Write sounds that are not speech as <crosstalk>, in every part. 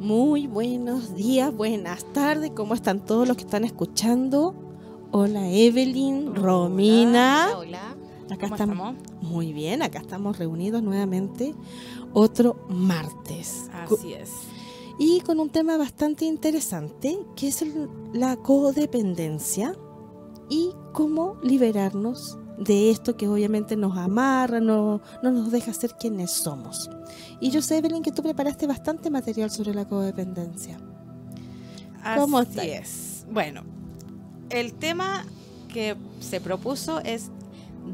Muy buenos días, buenas tardes, ¿cómo están todos los que están escuchando? Hola Evelyn, Romina. Hola, hola. Acá ¿Cómo estamos. estamos? Muy bien, acá estamos reunidos nuevamente otro martes. Así es. Y con un tema bastante interesante, que es el- la codependencia y cómo liberarnos de esto que obviamente nos amarra, no, no nos deja ser quienes somos. Y yo sé, Evelyn, que tú preparaste bastante material sobre la codependencia. ¿Cómo Así está? es. Bueno, el tema que se propuso es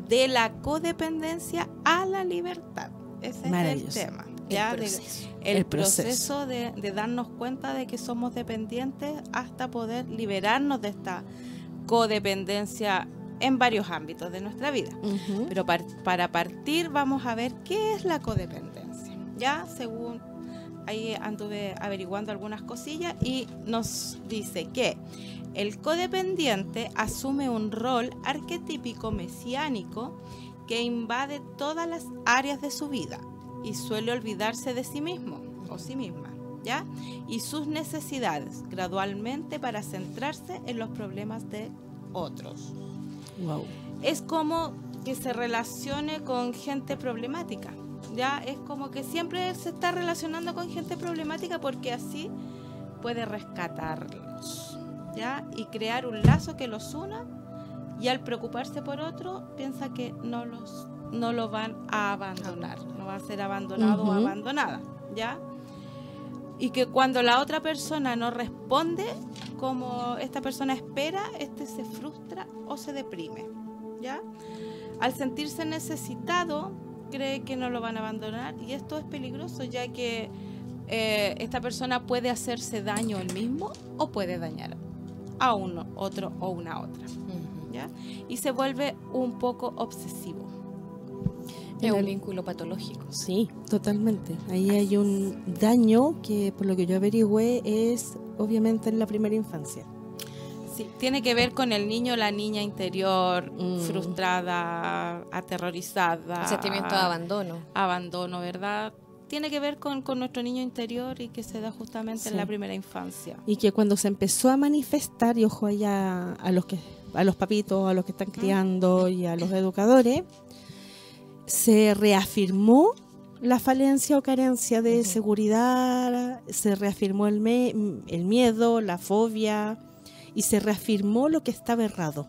de la codependencia a la libertad. Ese es el tema. Ya, el de- proceso. el, el proceso, proceso. de, de darnos cuenta de que somos dependientes hasta poder liberarnos de esta codependencia en varios ámbitos de nuestra vida. Pero par- para partir vamos a ver qué es la codependencia. Ya, según ahí anduve averiguando algunas cosillas y nos dice que el codependiente asume un rol arquetípico mesiánico que invade todas las áreas de su vida y suele olvidarse de sí mismo o sí misma, ¿ya? Y sus necesidades gradualmente para centrarse en los problemas de otros Wow. es como que se relacione con gente problemática. Ya es como que siempre se está relacionando con gente problemática porque así puede rescatarlos, ¿ya? Y crear un lazo que los una y al preocuparse por otro piensa que no los no lo van a abandonar, no va a ser abandonado o abandonada, ¿ya? Y que cuando la otra persona no responde como esta persona espera, este se frustra o se deprime, ¿ya? Al sentirse necesitado, cree que no lo van a abandonar y esto es peligroso ya que eh, esta persona puede hacerse daño él mismo o puede dañar a uno, otro o una otra, ¿ya? Y se vuelve un poco obsesivo. Es un vínculo patológico. Sí, totalmente. Ahí hay un daño que, por lo que yo averigüé, es obviamente en la primera infancia. Sí, tiene que ver con el niño o la niña interior, Mm. frustrada, aterrorizada. El sentimiento de abandono. Abandono, ¿verdad? Tiene que ver con, con nuestro niño interior y que se da justamente Sí. en la primera infancia. Y que cuando se empezó a manifestar, y ojo allá a los que a los papitos, a los que están criando y a los educadores, se reafirmó la falencia o carencia de seguridad, se reafirmó el, me- el miedo, la fobia, y se reafirmó lo que estaba errado.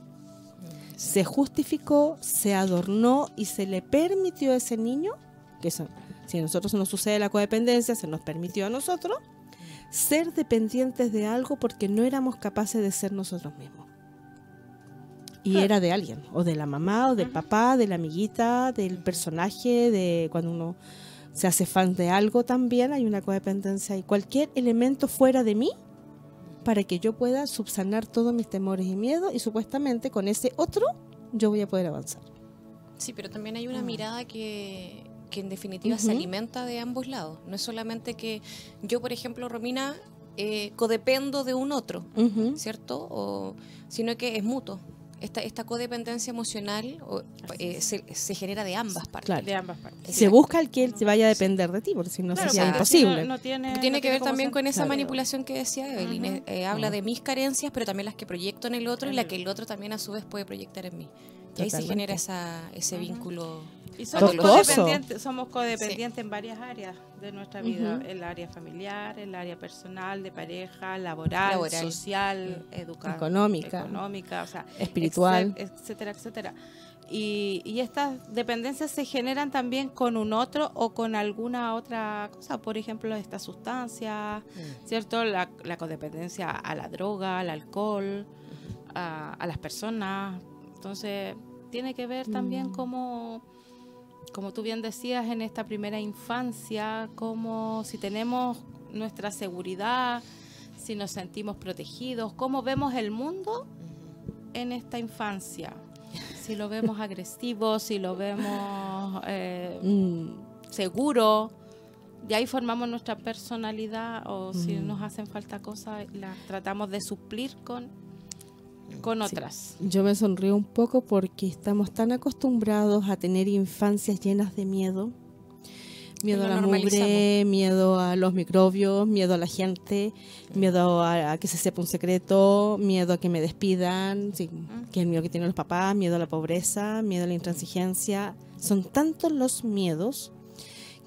Se justificó, se adornó y se le permitió a ese niño, que eso, si a nosotros nos sucede la codependencia, se nos permitió a nosotros, ser dependientes de algo porque no éramos capaces de ser nosotros mismos. Y Claro. era de alguien, o de la mamá, o del papá, de la amiguita, del personaje, de cuando uno se hace fan de algo también, hay una codependencia y cualquier elemento fuera de mí para que yo pueda subsanar todos mis temores y miedos y supuestamente con ese otro yo voy a poder avanzar. Sí, pero también hay una Mm. mirada que, que en definitiva se alimenta de ambos lados. No es solamente que yo, por ejemplo, Romina, eh, codependo de un otro. ¿cierto? O, sino que es mutuo. Esta, esta codependencia emocional o, eh, se, se genera de ambas partes. Claro. De ambas partes. Se Exacto. busca el que él se vaya a depender de ti, porque si no Claro, sería porque si no- imposible. no tiene, Tiene no que ver también con esa Claro. manipulación que decía Evelyn. Eh, habla de mis carencias, pero también las que proyecto en el otro y la que el otro también a su vez puede proyectar en mí. Y ahí se genera esa, ese vínculo. Y somos Costoso. codependientes, somos codependientes en varias áreas de nuestra vida, Ujú. el área familiar, el área personal, de pareja, laboral, Laboral. social, educativa, Económica. económica, o sea, Espiritual. etcé- etcétera, etcétera. Y, y estas dependencias se generan también con un otro o con alguna otra cosa, por ejemplo, esta sustancia, ¿cierto? La, la codependencia a la droga, al alcohol, a, a las personas. Entonces, tiene que ver también Mm. como, como tú bien decías, en esta primera infancia, como si tenemos nuestra seguridad, si nos sentimos protegidos, cómo vemos el mundo en esta infancia. Si lo vemos agresivo, si lo vemos eh, Mm, seguro, de ahí formamos nuestra personalidad o si nos hacen falta cosas, las tratamos de suplir con, con Sí. otras. Yo me sonrío un poco porque estamos tan acostumbrados a tener infancias llenas de miedo. Miedo a la mugre, miedo a los microbios, miedo a la gente, miedo a, a que se sepa un secreto, miedo a que me despidan, sí, que es el miedo que tienen los papás, miedo a la pobreza, miedo a la intransigencia. Son tantos los miedos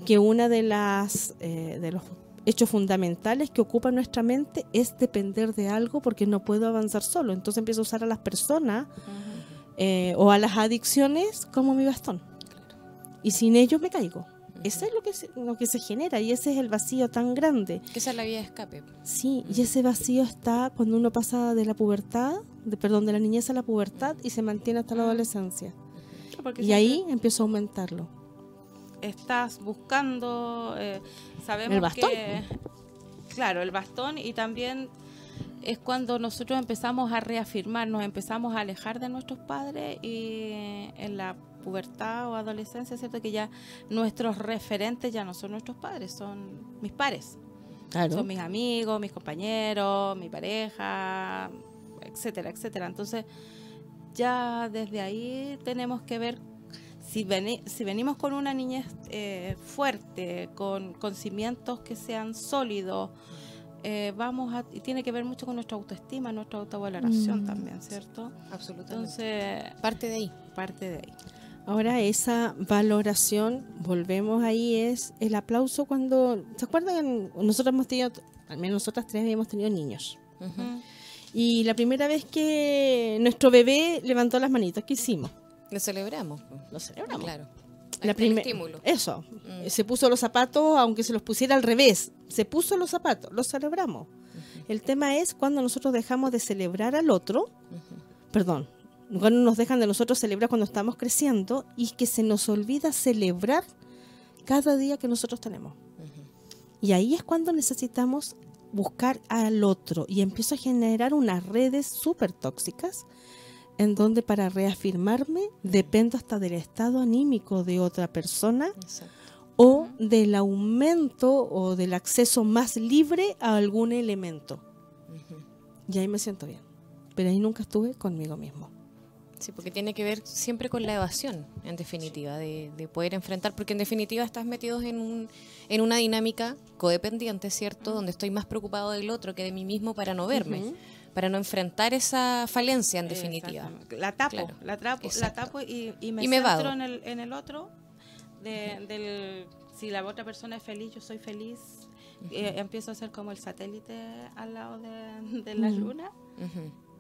que una de las eh, de los hechos fundamentales que ocupa nuestra mente es depender de algo porque no puedo avanzar solo. Entonces empiezo a usar a las personas eh, o a las adicciones como mi bastón. Y sin ellos me caigo. Eso es lo que, se, lo que se genera y ese es el vacío tan grande. Que esa es la vía de escape. Sí, y ese vacío está cuando uno pasa de la pubertad, de, perdón, de la niñez a la pubertad y se mantiene hasta la adolescencia. Porque Y ahí empiezo a aumentarlo. estás buscando, eh, sabemos El bastón. que, claro, el bastón y también es cuando nosotros empezamos a reafirmar, nos empezamos a alejar de nuestros padres y en la pubertad o adolescencia, ¿cierto? Que ya nuestros referentes ya no son nuestros padres, son mis pares. Claro. Son mis amigos, mis compañeros, mi pareja, etcétera, etcétera. Entonces, ya desde ahí tenemos que ver si, veni- si venimos con una niñez eh, fuerte, con, con cimientos que sean sólidos, eh, vamos a, y tiene que ver mucho con nuestra autoestima, nuestra autovaloración Mm. también, ¿cierto? Absolutamente. Entonces, Parte de ahí. parte de ahí. Ahora esa valoración, volvemos ahí, es el aplauso cuando, ¿se acuerdan? Nosotros hemos tenido, al menos nosotras tres hemos tenido niños. Y la primera vez que nuestro bebé levantó las manitas, ¿qué hicimos? Lo celebramos. Lo celebramos. Claro. La primer- estímulo. Eso. Mm. Se puso los zapatos, aunque se los pusiera al revés. Se puso los zapatos, los celebramos. El tema es cuando nosotros dejamos de celebrar al otro, perdón, cuando nos dejan de nosotros celebrar cuando estamos creciendo y que se nos olvida celebrar cada día que nosotros tenemos. Y ahí es cuando necesitamos buscar al otro y empiezo a generar unas redes súper tóxicas en donde para reafirmarme dependo hasta del estado anímico de otra persona Exacto. o del aumento o del acceso más libre a algún elemento. Y ahí me siento bien. Pero ahí nunca estuve conmigo mismo. Sí, porque tiene que ver siempre con la evasión, en definitiva, de, de poder enfrentar, porque en definitiva estás metidos en, un, en una dinámica codependiente, ¿cierto? Donde estoy más preocupado del otro que de mí mismo para no verme, Ujú. Para no enfrentar esa falencia, en definitiva. La tapo, Claro. la, trapo, la tapo y, y me Y me centro en el, en el otro. de- del, si la otra persona es feliz, yo soy feliz. Eh, empiezo a ser como el satélite al lado de, de la luna,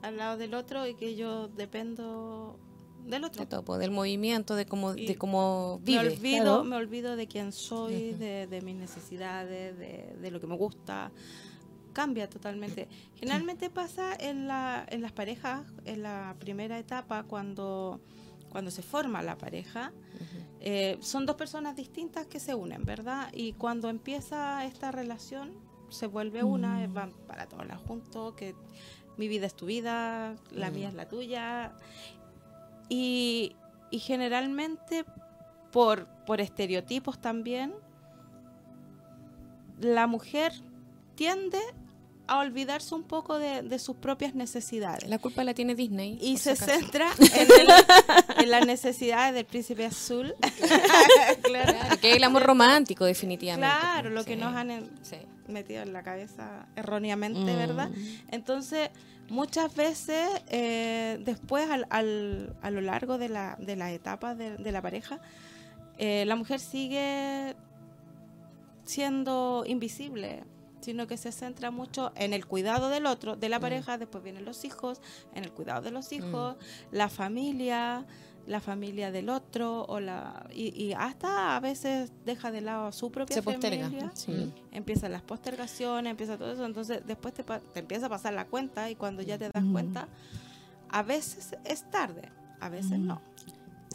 al lado del otro y que yo dependo del otro. De pues, del movimiento, de cómo, Y de cómo Me vive. olvido, claro. me olvido de quién soy, de, de mis necesidades, de, de lo que me gusta. Cambia totalmente. Generalmente pasa en, la, en las parejas, en la primera etapa, cuando, cuando se forma la pareja. eh, son dos personas distintas que se unen, ¿verdad? Y cuando empieza esta relación, se vuelve una, eh, Mm. van para todos lados juntos, que mi vida es tu vida, la Mm. mía es la tuya. Y, y generalmente, por, por estereotipos también, la mujer tiende a olvidarse un poco de, de sus propias necesidades. La culpa la tiene Disney. y se si centra <laughs> en, el- en las necesidades del príncipe azul. <laughs> claro, Claro, que el amor romántico, definitivamente. Claro, lo que nos han Sí. metido en la cabeza erróneamente, Mm. ¿verdad? Entonces, muchas veces eh, después, al, al- a lo largo de la, de la etapa de, de la pareja, eh, la mujer sigue siendo invisible, sino que se centra mucho en el cuidado del otro, de la Mm. pareja, después vienen los hijos, en el cuidado de los hijos, la familia, la familia del otro, o la y, y hasta a veces deja de lado a su propia Se posterga. familia Sí. Mm. empiezan las postergaciones, empieza todo eso, entonces después te, te empieza a pasar la cuenta y cuando ya te das cuenta, a veces es tarde, a veces Ujú.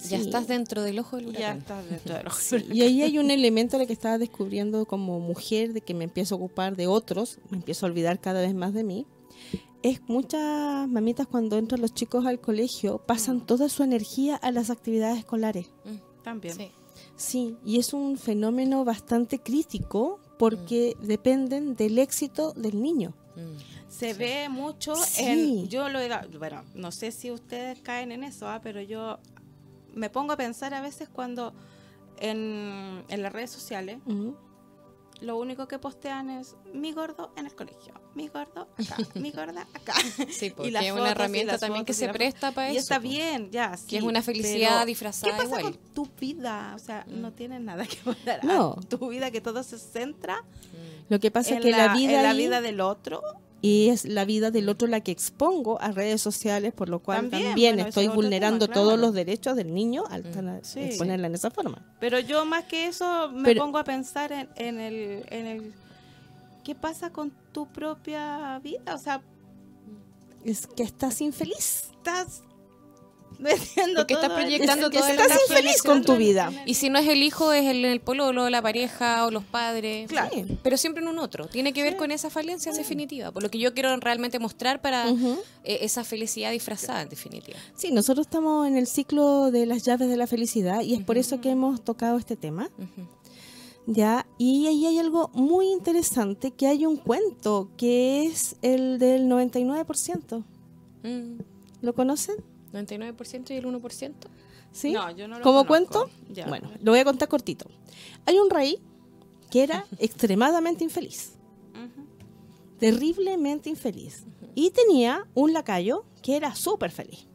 Ya estás dentro del ojo del Y ya huracán. estás dentro de los Sí, y ahí hay un elemento de que estaba descubriendo como mujer, de que me empiezo a ocupar de otros, me empiezo a olvidar cada vez más de mí. Es muchas mamitas cuando entran los chicos al colegio pasan toda su energía a las actividades escolares. Mm, También. sí. Sí, y es un fenómeno bastante crítico porque dependen del éxito del niño. Mm. Se ve mucho Sí. en, yo lo he, bueno, no sé si ustedes caen en eso, ah, pero yo me pongo a pensar a veces cuando en, en las redes sociales, lo único que postean es mi gordo en el colegio, mi gordo acá, <laughs> mi gorda acá. Sí, <laughs> Y porque las es una y herramienta también que y se presta para Y eso. está po. bien, ya. Que sí, es una felicidad disfrazada ¿Qué pasa igual. con tu vida? O sea, no tiene nada que ver No. tu vida, que todo se centra Lo que pasa en, es que la, vida, en la vida del otro. Y es la vida del otro la que expongo a redes sociales, por lo cual También, también, bueno, ese estoy vulnerando tema, todos los derechos del niño al Mm. Sí. exponerla en esa forma. Pero yo más que eso me Pero- pongo a pensar en, en el, en el qué pasa con tu propia vida. O sea, Es que estás infeliz. estás <laughs> metiendo Porque estás todo proyectando que todo estás la infeliz con tu vida. Y si no es el hijo, es el, el pololo, la pareja o los padres. Claro. Sí. Pero siempre en un otro. Tiene que ver Sí. con esa falencia en definitiva. Por lo que yo quiero realmente mostrar para eh, esa felicidad disfrazada en definitiva. Sí, nosotros estamos en el ciclo de las llaves de la felicidad y es por eso que hemos tocado este tema. Ya, y ahí hay algo muy interesante, que hay un cuento que es el del 99%. Mm. ¿Lo conocen? 99% y el 1%. ¿Sí? No, yo no lo ¿Cómo conozco. cuento? Ya. Bueno, lo voy a contar cortito. Hay un rey que era <laughs> extremadamente infeliz, terriblemente infeliz, y tenía un lacayo que era súper feliz.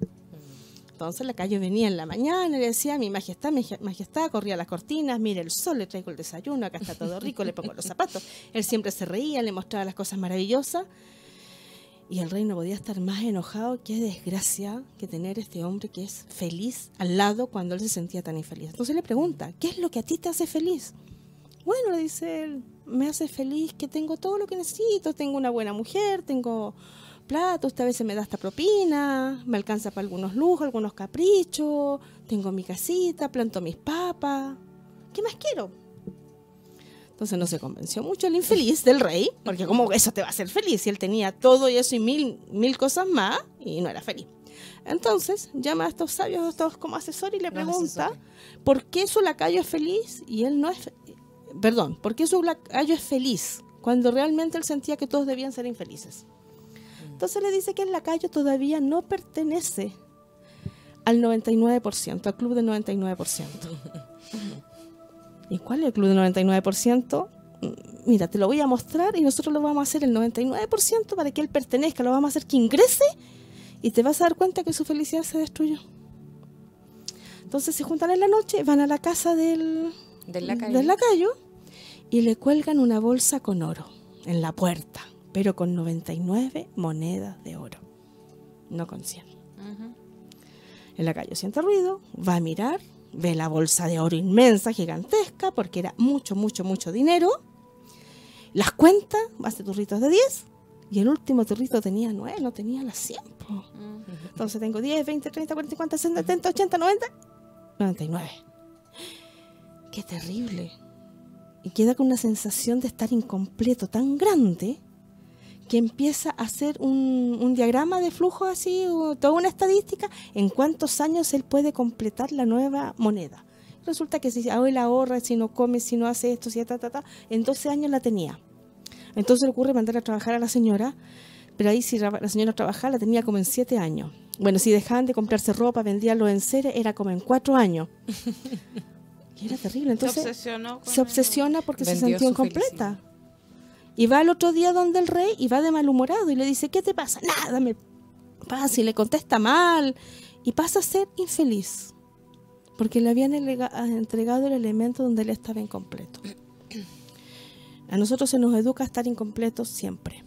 Entonces el lacayo venía en la mañana y le decía, mi majestad, mi majestad, corría las cortinas, mire el sol, le traigo el desayuno, acá está todo rico, le pongo los zapatos. <laughs> Él siempre se reía, le mostraba las cosas maravillosas. Y el rey no podía estar más enojado. Qué desgracia que tener este hombre que es feliz al lado cuando él se sentía tan infeliz. Entonces le pregunta, ¿qué es lo que a ti te hace feliz? Bueno, le dice él, me hace feliz que tengo todo lo que necesito. Tengo una buena mujer, tengo plata, usted a veces me da esta propina, me alcanza para algunos lujos, algunos caprichos, tengo mi casita, planto mis papas. ¿Qué más quiero? Entonces no se convenció mucho el infeliz del rey, porque como eso te va a hacer feliz, si él tenía todo y eso y mil, mil cosas más, y no era feliz. Entonces llama a estos sabios, a estos como asesores y le pregunta. ¿por qué su lacayo es feliz y él no es... Perdón, ¿por qué su lacayo es feliz cuando realmente él sentía que todos debían ser infelices? Entonces le dice que el lacayo todavía no pertenece al 99%, al club del 99%. <laughs> ¿Y cuál es el club del 99%? Mm, Mira, te lo voy a mostrar y nosotros lo vamos a hacer el 99% para que él pertenezca, lo vamos a hacer que ingrese y te vas a dar cuenta que su felicidad se destruyó. Entonces se juntan en la noche, van a la casa del, Del lacayo. del lacayo y le cuelgan una bolsa con oro en la puerta, pero con 99 monedas de oro, no con 100. Ujú. El lacayo siente ruido, va a mirar, ve la bolsa de oro inmensa, gigantesca, porque era mucho, mucho, mucho dinero. Las cuenta, hace turritos de 10, y el último turrito tenía 9, no tenía las 100. po. Ujú. Entonces tengo 10, 20, 30, 40, 50, 60, 70, 80, 90, 99. Qué terrible. Y queda con una sensación de estar incompleto tan grande que empieza a hacer un, un diagrama de flujo así, o toda una estadística, en cuántos años él puede completar la nueva moneda. Resulta que si hoy la ahorra, si no come, si no hace esto, si ta, ta, ta, en 12 años la tenía. Entonces le ocurre mandar a trabajar a la señora, pero ahí si la señora trabajaba la tenía como en 7 años. Bueno, si dejaban de comprarse ropa, vendían los enseres, era como en 4 años. <laughs> Y era terrible. Entonces, se obsesionó. con se obsesiona porque se sintió incompleta. Y va al otro día donde el rey y va de malhumorado y le dice, ¿qué te pasa? Nada me pasa y le contesta mal y pasa a ser infeliz porque le habían entregado el elemento donde él estaba incompleto. A nosotros se nos educa a estar incompletos siempre.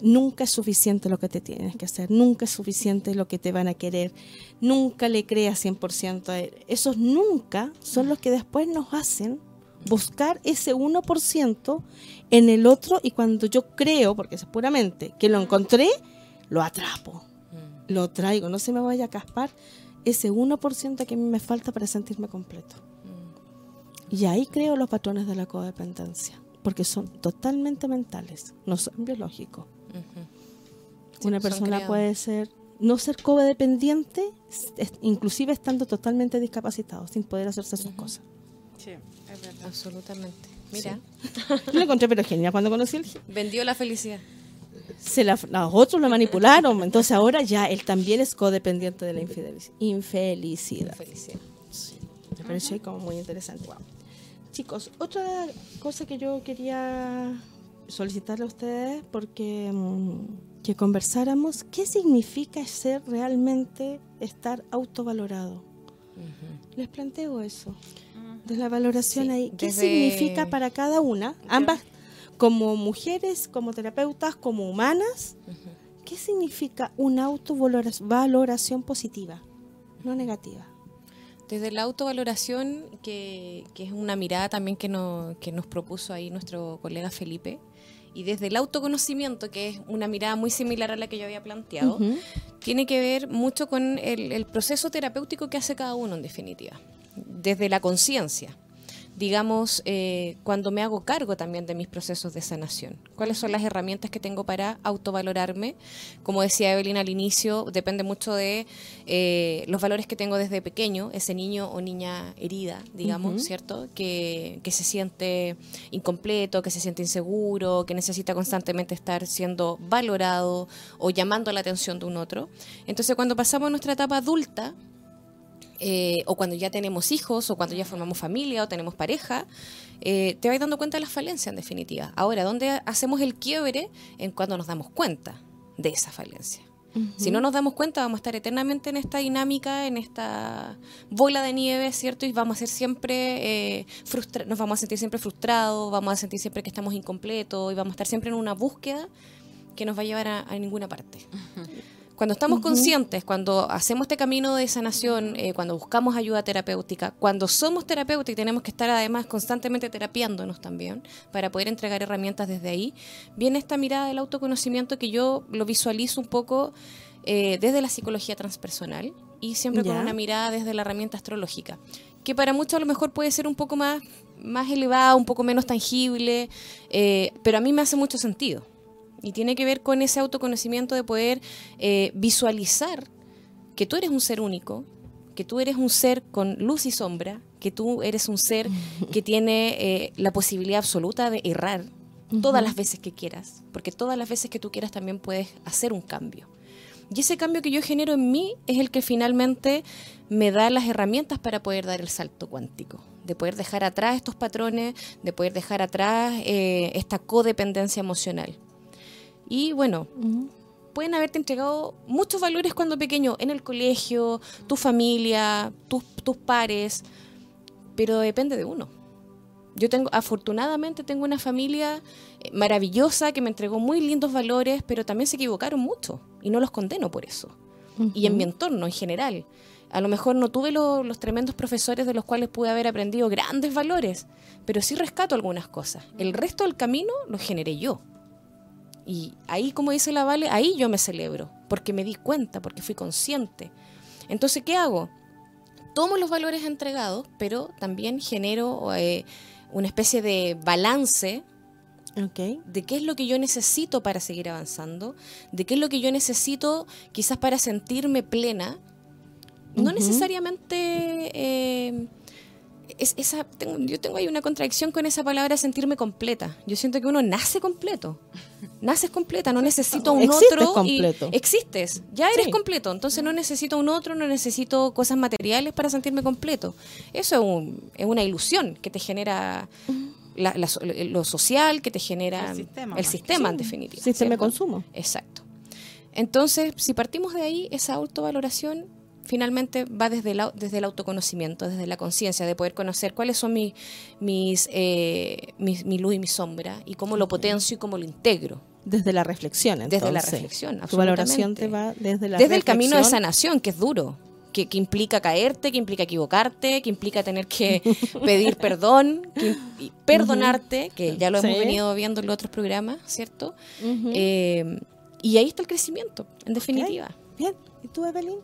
Nunca es suficiente lo que te tienes que hacer, nunca es suficiente lo que te van a querer, nunca le creas 100% a él. Esos nunca son los que después nos hacen buscar ese 1% en el otro y cuando yo creo, porque es puramente que lo encontré, lo atrapo, Mm. lo traigo, no se me vaya a caspar ese 1% que a mí me falta para sentirme completo. Mm. Y ahí creo los patrones de la codependencia, porque son totalmente mentales, no son biológicos. Sí, Una son persona puede ser no ser codependiente, es- inclusive estando totalmente discapacitado, sin poder hacerse sus cosas. Sí. Absolutamente. Mira, Yo lo encontré pero genial cuando conocí el <laughs> vendió la felicidad. se la, los otros lo manipularon, entonces ahora ya él también es codependiente de la infidelic- infelicidad. Felicidad. Es pareció como muy interesante. Wow. Chicos, otra cosa que yo quería solicitarle a ustedes porque mm, que conversáramos qué significa ser realmente estar autovalorado. Les planteo eso. De la valoración Sí, ahí, ¿qué desde- significa para cada una? Ambas como mujeres, como terapeutas, como humanas, ¿qué significa una autovaloración positiva, no negativa? Desde la autovaloración, que, que es una mirada también que, no- que nos propuso ahí nuestro colega Felipe, y desde el autoconocimiento, que es una mirada muy similar a la que yo había planteado, Ujú. tiene que ver mucho con el, el proceso terapéutico que hace cada uno, en definitiva. Desde la conciencia. Digamos, eh, cuando me hago cargo también de mis procesos de sanación. ¿Cuáles son las herramientas que tengo para autovalorarme? Como decía Evelyn al inicio, depende mucho de eh, los valores que tengo desde pequeño, ese niño o niña herida, digamos, Ujú. ¿cierto? Que, que se siente incompleto, que se siente inseguro, que necesita constantemente estar siendo valorado o llamando la atención de un otro. Entonces, cuando pasamos a nuestra etapa adulta, eh, o cuando ya tenemos hijos, o cuando ya formamos familia, o tenemos pareja, eh, te vas dando cuenta de las falencias, en definitiva. Ahora, ¿dónde hacemos el quiebre? En cuando nos damos cuenta de esa falencia. Si no nos damos cuenta, vamos a estar eternamente en esta dinámica, en esta bola de nieve, ¿cierto? Y vamos a ser siempre, eh, nos vamos a sentir siempre frustrados, vamos a sentir siempre que estamos incompletos y vamos a estar siempre en una búsqueda que nos va a llevar a, a ninguna parte. Cuando estamos conscientes, cuando hacemos este camino de sanación, eh, cuando buscamos ayuda terapéutica, cuando somos terapeutas y tenemos que estar además constantemente terapiándonos también para poder entregar herramientas desde ahí, viene esta mirada del autoconocimiento que yo lo visualizo un poco eh, desde la psicología transpersonal y siempre con una mirada desde la herramienta astrológica, que para muchos a lo mejor puede ser un poco más, más elevada, un poco menos tangible, eh, pero a mí me hace mucho sentido. Y tiene que ver con ese autoconocimiento de poder eh, visualizar que tú eres un ser único, que tú eres un ser con luz y sombra, que tú eres un ser <laughs> que tiene eh, la posibilidad absoluta de errar todas las veces que quieras, porque todas las veces que tú quieras también puedes hacer un cambio. Y ese cambio que yo genero en mí es el que finalmente me da las herramientas para poder dar el salto cuántico, de poder dejar atrás estos patrones, de poder dejar atrás eh, esta codependencia emocional. Y bueno, pueden haberte entregado muchos valores cuando pequeño, en el colegio, tu familia, tus, tus pares, pero depende de uno. Yo tengo, afortunadamente tengo una familia eh, maravillosa que me entregó muy lindos valores, pero también se equivocaron mucho y no los condeno por eso. Y en mi entorno en general. A lo mejor no tuve lo- los tremendos profesores de los cuales pude haber aprendido grandes valores, pero sí rescato algunas cosas. El resto del camino lo generé yo. Y ahí, como dice la Vale, ahí yo me celebro, porque me di cuenta, porque fui consciente. Entonces, ¿qué hago? Tomo los valores entregados, pero también genero eh, una especie de balance Ok. de qué es lo que yo necesito para seguir avanzando, de qué es lo que yo necesito quizás para sentirme plena. No Ujú. necesariamente... eh, es, esa, tengo- yo tengo ahí una contradicción con esa palabra sentirme completa. Yo siento que uno nace completo. Naces completa, no necesito un Existes otro. y- completo. existes, ya eres Sí. completo. Entonces no necesito un otro, no necesito cosas materiales para sentirme completo. Eso es, un- es una ilusión que te genera la- la lo social, que te genera El sistema, el sistema, en definitiva. sistema de consumo. Exacto. Entonces, si partimos de ahí, esa autovaloración finalmente va desde, la- desde el autoconocimiento, desde la conciencia, de poder conocer cuáles son mis, mis, eh, mis- mi luz y mi sombra y cómo lo potencio y cómo lo integro. Desde la reflexión, entonces. Desde la reflexión, Tu valoración te absolutamente. va desde la desde el camino de reflexión. sanación, que es duro, que, que implica caerte, que implica equivocarte, que implica tener que <laughs> pedir perdón, que, y perdonarte, que ya lo hemos Sí. venido viendo en los otros programas, ¿cierto? Ujú. Eh, y ahí está el crecimiento, en definitiva. Bien. ¿Y tú, Evelyn?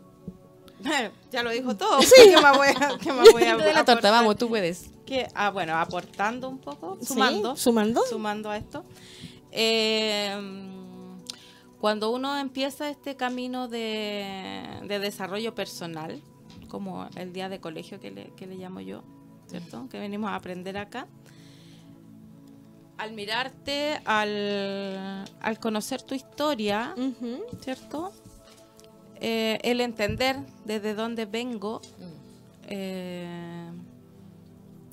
ya lo dijo todo. <laughs> ¿Qué más voy a, qué más voy a <laughs> de la torta, vamos, tú puedes. Que, ah, bueno, aportando un poco, Sí, sumando, ¿Sumando? sumando a esto. Eh, cuando uno empieza este camino de, de desarrollo personal, como el día de colegio que le, que le llamo yo, ¿cierto? Que venimos a aprender acá. Al mirarte, al, al conocer tu historia. ¿cierto? Eh, el entender desde dónde vengo, eh,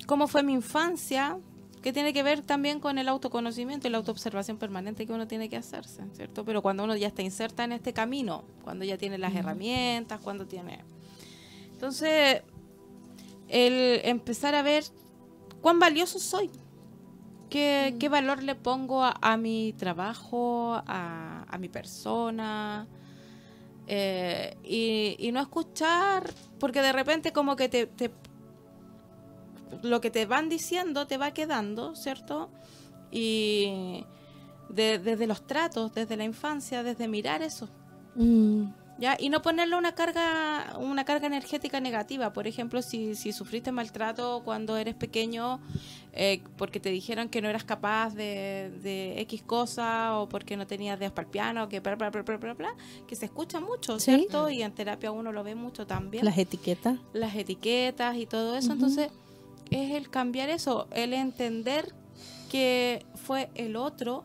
cómo fue mi infancia, que tiene que ver también con el autoconocimiento y la autoobservación permanente que uno tiene que hacerse, ¿cierto? Pero cuando uno ya está inserta en este camino, cuando ya tiene las herramientas, cuando tiene... Entonces, el empezar a ver cuán valioso soy, qué, qué valor le pongo a, a mi trabajo, a, a mi persona, eh, y, y no escuchar, porque de repente como que te, te- lo que te van diciendo te va quedando, ¿cierto? Y de- desde los tratos, desde la infancia, desde mirar eso, Mm, ¿ya? Y no ponerle una carga, una carga energética negativa. Por ejemplo, si, si sufriste maltrato cuando eres pequeño, eh, porque te dijeron que no eras capaz de, de X cosa, o porque no tenías dedos para el piano, que bla, bla, bla, bla, bla, bla, que se escucha mucho, Sí. ¿cierto? Y en terapia uno lo ve mucho también. las etiquetas. Las etiquetas y todo eso. Entonces, es el cambiar eso, el entender que fue el otro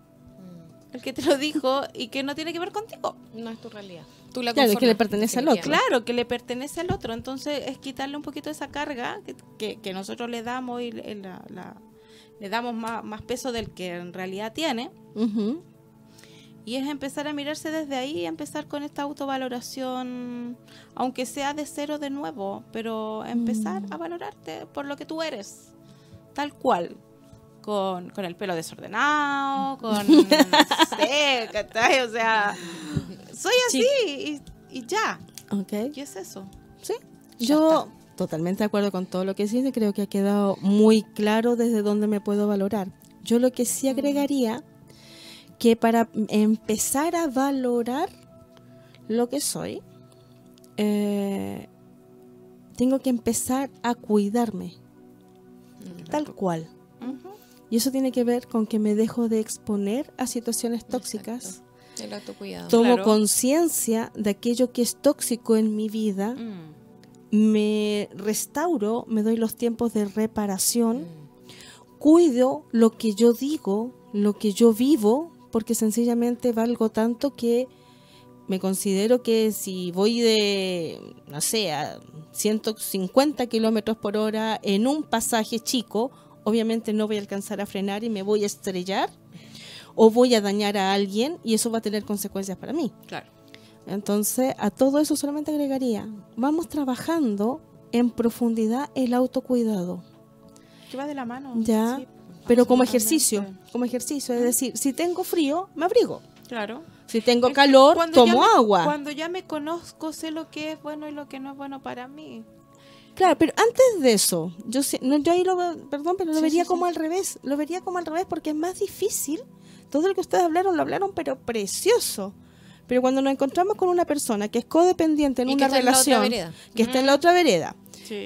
el que te lo dijo y que no tiene que ver contigo. No es tu realidad. Tú la Claro, que le pertenece al otro. Claro, que le pertenece al otro. Entonces es quitarle un poquito esa carga que, que- que nosotros le damos y le, la- la- le damos más, más peso del que en realidad tiene. Ujú. Y es empezar a mirarse desde ahí, empezar con esta autovaloración, aunque sea de cero de nuevo, pero empezar Mm. a valorarte por lo que tú eres, tal cual. Con, con el pelo desordenado, <laughs> con... no sé, ¿cachai? O sea, soy así y, y ya. Ok. ¿Y es eso? Sí. Yo totalmente de acuerdo con todo lo que dices. Creo que ha quedado muy claro desde dónde me puedo valorar. Yo lo que sí agregaría que para empezar a valorar lo que soy, eh, tengo que empezar a cuidarme, tal cual. Y eso tiene que ver con que me dejo de exponer a situaciones tóxicas. El autocuidado. Tomo Claro. conciencia de aquello que es tóxico en mi vida Mm. me restauro, me doy los tiempos de reparación, Mm. cuido lo que yo digo, lo que yo vivo, porque sencillamente valgo tanto que me considero que si voy de, no sé, a 150 kilómetros por hora en un pasaje chico, obviamente no voy a alcanzar a frenar y me voy a estrellar o voy a dañar a alguien y eso va a tener consecuencias para mí. Claro. Entonces, a todo eso solamente agregaría, vamos trabajando en profundidad el autocuidado, Que va de la mano. Ya, sí, pero como ejercicio, como ejercicio, es decir, si tengo frío, me abrigo. Claro. Si tengo calor, cuando tomo me- agua. Cuando ya me conozco, sé lo que es bueno y lo que no es bueno para mí. Claro, pero antes de eso, yo sé- no, yo ahí lo perdón, pero lo Sí, vería sí, como sí. al revés, lo vería como al revés porque es más difícil. Todo lo que ustedes hablaron lo hablaron, pero precioso. Pero cuando nos encontramos con una persona que es codependiente en Y una relación, que está en la otra vereda,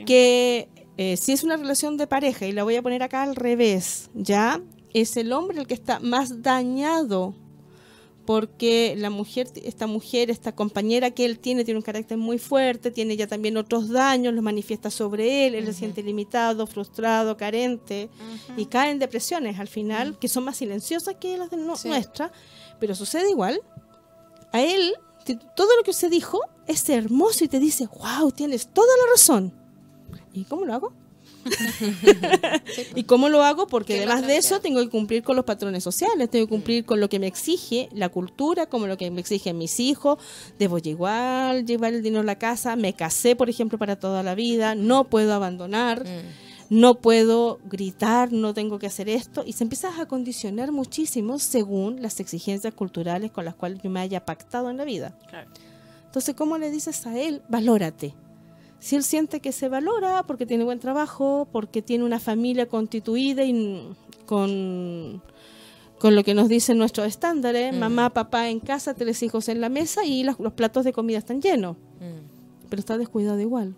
que eh, si es una relación de pareja, y la voy a poner acá al revés, ¿ya? Es el hombre el que está más dañado porque la mujer, esta mujer, esta compañera que él tiene, tiene un carácter muy fuerte, tiene ya también otros daños, los manifiesta sobre él, él se siente limitado, frustrado, carente, y cae en depresiones al final, que son más silenciosas que las de Sí. nuestras, pero sucede igual. A él, todo lo que se dijo es hermoso y te dice, wow, tienes toda la razón. ¿Y cómo lo hago? <laughs> ¿Y cómo lo hago? Porque ¿Qué es la además de eso tengo que cumplir con los patrones sociales, tengo que cumplir con lo que me exige la cultura, como lo que me exigen mis hijos, debo igual llevar el dinero a la casa, me casé, por ejemplo, para toda la vida, no puedo abandonar, Mm. no puedo gritar, no tengo que hacer esto, y se empieza a condicionar muchísimo según las exigencias culturales con las cuales yo me haya pactado en la vida. Entonces, ¿cómo le dices a él? Valórate. Si él siente que se valora porque tiene buen trabajo, porque tiene una familia constituida y con, con lo que nos dicen nuestros estándares, Mm. mamá, papá en casa, tres hijos en la mesa y los, los platos de comida están llenos, Mm. pero está descuidado igual.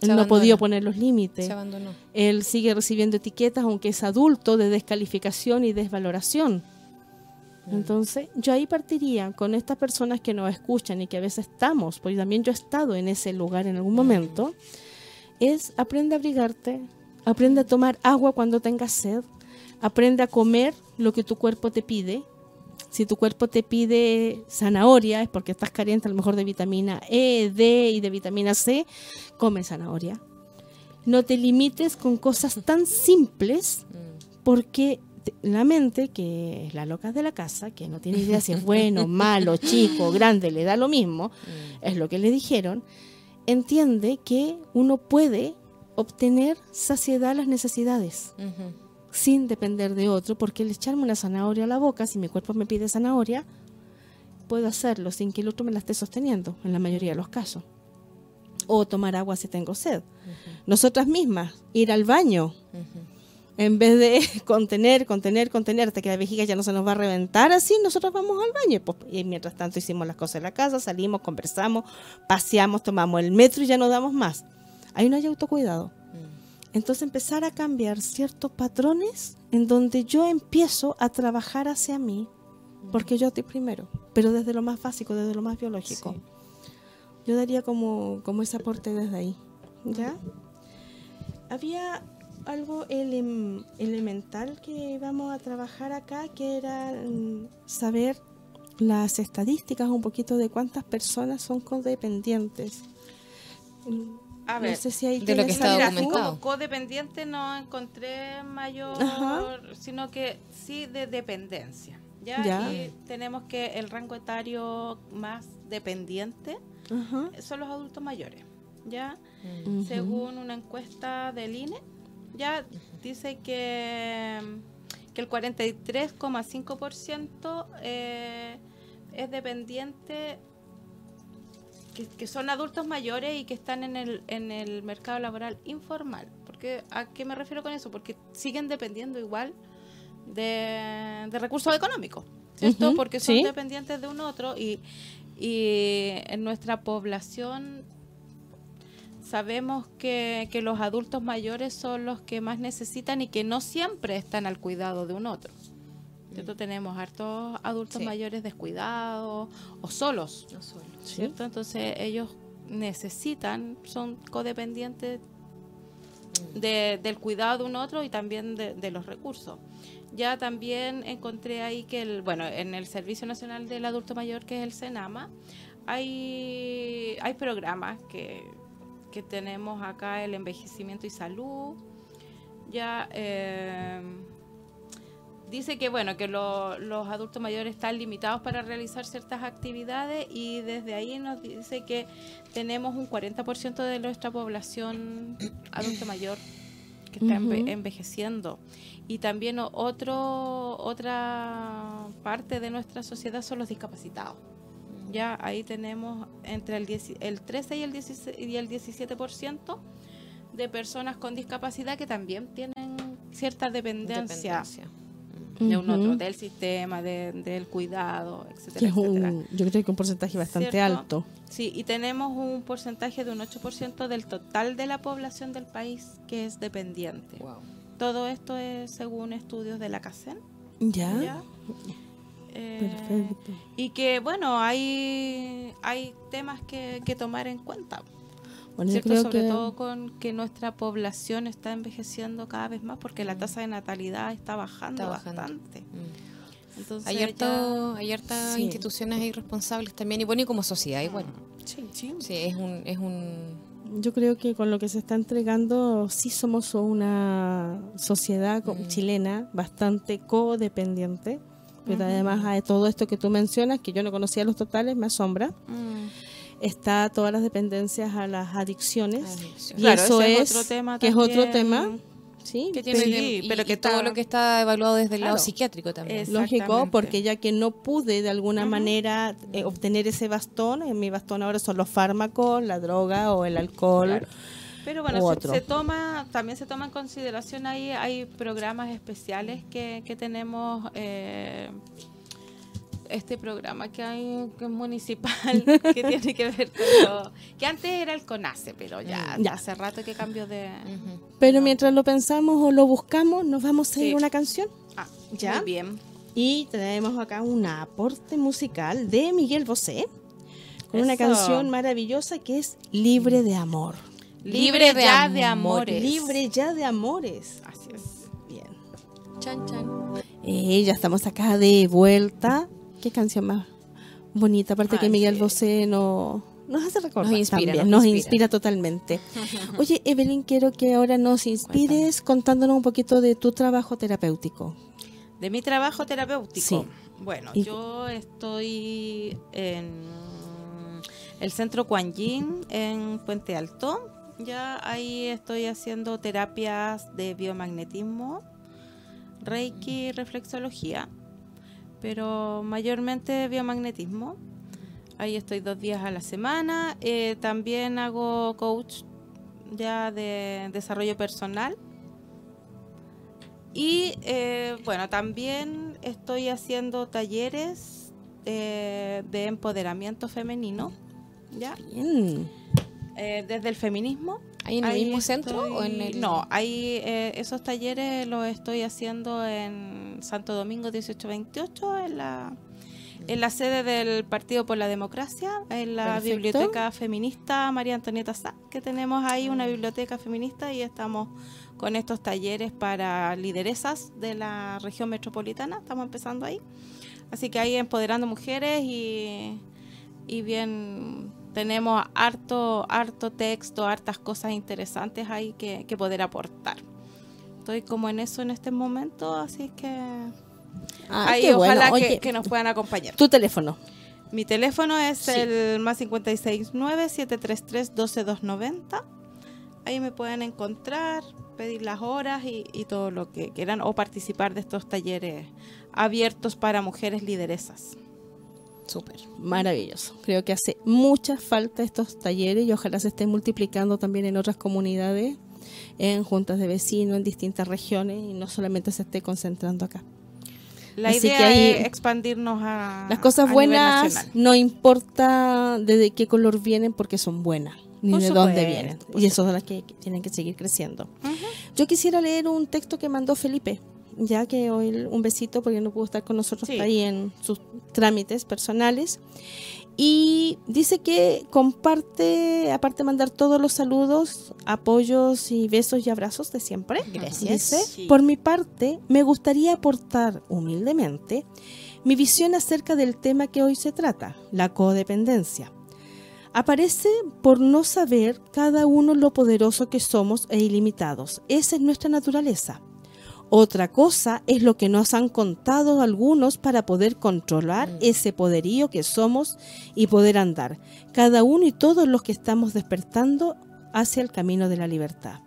Se Él no ha podido poner los límites. Se abandonó. Él sigue recibiendo etiquetas, aunque es adulto, de descalificación y desvaloración. Entonces, yo ahí partiría con estas personas que nos escuchan y que a veces estamos, porque también yo he estado en ese lugar en algún momento, es aprende a abrigarte, aprende a tomar agua cuando tengas sed, aprende a comer lo que tu cuerpo te pide. Si tu cuerpo te pide zanahoria, es porque estás carente a lo mejor de vitamina E, D y de vitamina C, come zanahoria. no te limites con cosas tan simples Mm. porque la mente, que es la loca de la casa, que no tiene idea si es bueno, <laughs> malo, chico, grande, le da lo mismo, Mm. es lo que le dijeron, entiende que uno puede obtener saciedad a las necesidades sin depender de otro, porque el echarme una zanahoria a la boca, si mi cuerpo me pide zanahoria, puedo hacerlo sin que el otro me la esté sosteniendo, en la mayoría de los casos. O tomar agua si tengo sed. Nosotras mismas, ir al baño. En vez de <laughs> contener, contener, contener, hasta que la vejiga ya no se nos va a reventar así, nosotros vamos al baño. Pues, y mientras tanto hicimos las cosas en la casa, salimos, conversamos, paseamos, tomamos el metro y ya no damos más. Ahí no hay autocuidado. Mm. Entonces empezar a cambiar ciertos patrones en donde yo empiezo a trabajar hacia mí, porque yo estoy primero, pero desde lo más básico, desde lo más biológico. Sí. Yo daría como, como ese aporte desde ahí. ¿Ya? Había algo elem- elemental que vamos a trabajar acá, que era mm, saber las estadísticas un poquito de cuántas personas son codependientes. A no ver, sé si ahí de lo que está documentado. como codependiente no encontré mayor, Ajá. sino que sí de dependencia. ¿ya? Ya. Y tenemos que el rango etario más dependiente Ajá. son los adultos mayores. ¿ya? Según una encuesta del INE, ya dice que, que el 43,5% eh, es dependiente, que, que son adultos mayores y que están en el, en el mercado laboral informal. Porque, ¿A qué me refiero con eso? Porque siguen dependiendo igual de, de recursos económicos, ¿cierto? Porque son sí. dependientes de un otro y, y en nuestra población sabemos que, que los adultos mayores son los que más necesitan y que no siempre están al cuidado de un otro. ¿Cierto? Tenemos hartos adultos Sí. mayores descuidados o solos, No solo. ¿cierto? Entonces ellos necesitan, son codependientes de- del cuidado de un otro y también de, de los recursos. Ya también encontré ahí que, el, bueno, en el Servicio Nacional del Adulto Mayor, que es el SENAMA, hay, hay programas que, que tenemos acá, el envejecimiento y salud. Ya eh, dice que, bueno, que lo- los adultos mayores están limitados para realizar ciertas actividades y desde ahí nos dice que tenemos un 40% de nuestra población <coughs> adulto mayor que está enve- envejeciendo. Y también otro, otra parte de nuestra sociedad son los discapacitados. Ya ahí tenemos entre el, 10 el 13 y el, 16 y el 17% de personas con discapacidad que también tienen cierta dependencia, Dependencia. de un otro, Ujú. del sistema, de- del cuidado, etcétera, yo creo que un porcentaje bastante ¿Cierto? alto. Sí, y tenemos un porcentaje de un 8% del total de la población del país que es dependiente. Wow. Todo esto es según estudios de la CACEN. Ya. ¿ya? Eh, Perfecto. Y que, bueno, hay, hay temas que, que tomar en cuenta. Bueno, yo ¿cierto? creo Sobre que todo con que nuestra población está envejeciendo cada vez más porque la tasa de natalidad está bajando, Está bajando. bastante. Mm. Entonces, Hay, ya- hartas Sí. instituciones ahí responsables también, y bueno, y como sociedad igual. Sí, Sí, es un, es un yo creo que con lo que se está entregando sí somos una sociedad Mm. chilena bastante codependiente. Pero además de todo esto que tú mencionas, que yo no conocía los totales, me asombra, Mm. está todas las dependencias a las adicciones. Adicción. Y Claro, eso ese es, es otro tema que es otro también. tema, ¿sí? que tiene Pero- que- y, pero y que todo está- lo que está evaluado desde el lado psiquiátrico también. Es- Lógico, porque ya que no pude de alguna manera eh, obtener ese bastón, en mi bastón ahora son los fármacos, la droga o el alcohol. Claro. Pero bueno, se, toma, también se toma en consideración ahí, hay programas especiales que, que tenemos, eh, este programa que hay, que es municipal, <laughs> que tiene que ver con lo, que antes era el CONACE, pero ya, Mm. Ya. hace rato que cambió de... Pero mientras lo pensamos o lo buscamos, nos vamos a ir Sí. a una canción. Ah, ¿Ya? Muy bien. Y tenemos acá un aporte musical de Miguel Bosé, con una canción maravillosa que es Libre de Amor. Libre, ya de amores. amores. Libre ya de amores. Así es. Bien. Chan, chan. Eh, ya estamos acá de vuelta. Qué canción más bonita. Aparte que Miguel sí. Bosé no, nos hace recordar Nos inspira, también, nos nos inspira. inspira totalmente. <laughs> Oye, Evelyn, quiero que ahora nos inspires contándonos un poquito de tu trabajo terapéutico. De mi trabajo terapéutico. Sí. Bueno, Y- yo estoy en el centro Kuan Yin en Puente Alto. Ya ahí estoy haciendo terapias de biomagnetismo, Reiki, reflexología, pero mayormente biomagnetismo. Ahí estoy dos días a la semana. Eh, también hago coach ya de desarrollo personal. Y eh, bueno, también estoy haciendo talleres eh, de empoderamiento femenino, ¿ya? Bien. Eh, desde el feminismo. ¿Ahí en el Ahí mismo centro o en el...? No, ahí eh, esos talleres los estoy haciendo en Santo Domingo 1828, en la, en la sede del Partido por la Democracia, en la Perfecto. biblioteca feminista María Antonieta Sá, que tenemos ahí una biblioteca feminista y estamos con estos talleres para lideresas de la región metropolitana, estamos empezando ahí. Así que ahí empoderando mujeres y, y bien tenemos harto, harto texto, hartas cosas interesantes ahí que, que poder aportar. Estoy como en eso en este momento, así que Ah, ahí bueno. ojalá que- Oye, que, nos puedan acompañar. tu teléfono. Mi teléfono es Sí. el más 569-733-12290. Ahí me pueden encontrar, pedir las horas y, y todo lo que quieran o participar de estos talleres abiertos para mujeres lideresas. Súper, maravilloso. Creo que hace mucha falta estos talleres y ojalá se estén multiplicando también en otras comunidades, en juntas de vecinos, en distintas regiones y no solamente se esté concentrando acá. La Así idea que ahí- es expandirnos a Las cosas a buenas no importa de, qué color vienen porque son buenas, ni Por de dónde vienen. Y eso son las que, tienen que seguir creciendo. Yo quisiera leer un texto que mandó Felipe, ya que hoy un besito porque no pudo estar con nosotros, Sí. está ahí en sus trámites personales. Y dice que comparte, aparte de mandar todos los saludos, apoyos y besos y abrazos de siempre. Gracias. Dice, Sí. por mi parte, me gustaría aportar humildemente mi visión acerca del tema que hoy se trata, la codependencia. Aparece por no saber cada uno lo poderoso que somos e ilimitados. Esa es nuestra naturaleza. Otra cosa es lo que nos han contado algunos para poder controlar Mm. ese poderío que somos y poder andar, cada uno y todos los que estamos despertando hacia el camino de la libertad.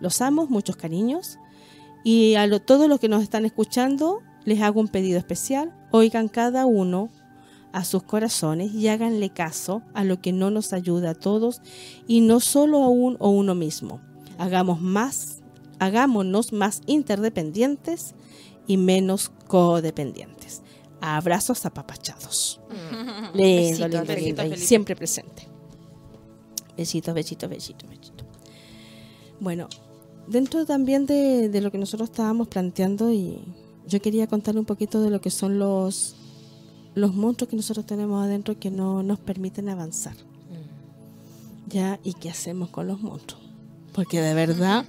Los amo, muchos cariños, y a lo- todos los que nos están escuchando les hago un pedido especial. Oigan cada uno a sus corazones y háganle caso a lo que no nos ayuda a todos y no solo a un o uno mismo. Hagamos más, hagámonos más interdependientes y menos codependientes. Abrazos apapachados. Lindo, Besitos, lindo, lindo, y Felipe. siempre presente. Besitos, besitos, besitos, besitos. Bueno, dentro también de, de lo que nosotros estábamos planteando y yo quería contarle un poquito de lo que son los los monstruos que nosotros tenemos adentro que no nos permiten avanzar. ¿Ya? ¿Y qué hacemos con los monstruos? Porque de verdad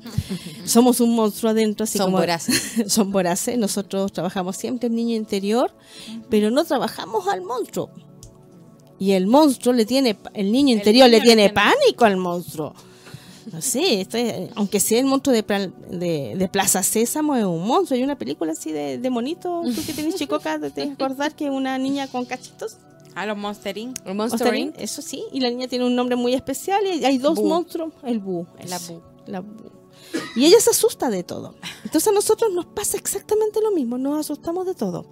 somos un monstruo adentro, así Son como voraces. <laughs> son voraces. Nosotros trabajamos siempre el niño interior, pero no trabajamos al monstruo. Y el monstruo le tiene, el niño interior le niño le tiene pánico al monstruo. No sé, esto es- aunque sea el monstruo de, de, de Plaza Sésamo, es un monstruo. Hay una película así de, de monito, tú que tenés chico te <laughs> acordar que una niña con cachitos. A los Monsterín. Inc. Eso sí, y la niña tiene un nombre muy especial y hay dos Bu. monstruos. El Bu. La Bu. La Bu. Y ella se asusta de todo. Entonces a nosotros nos pasa exactamente lo mismo, nos asustamos de todo.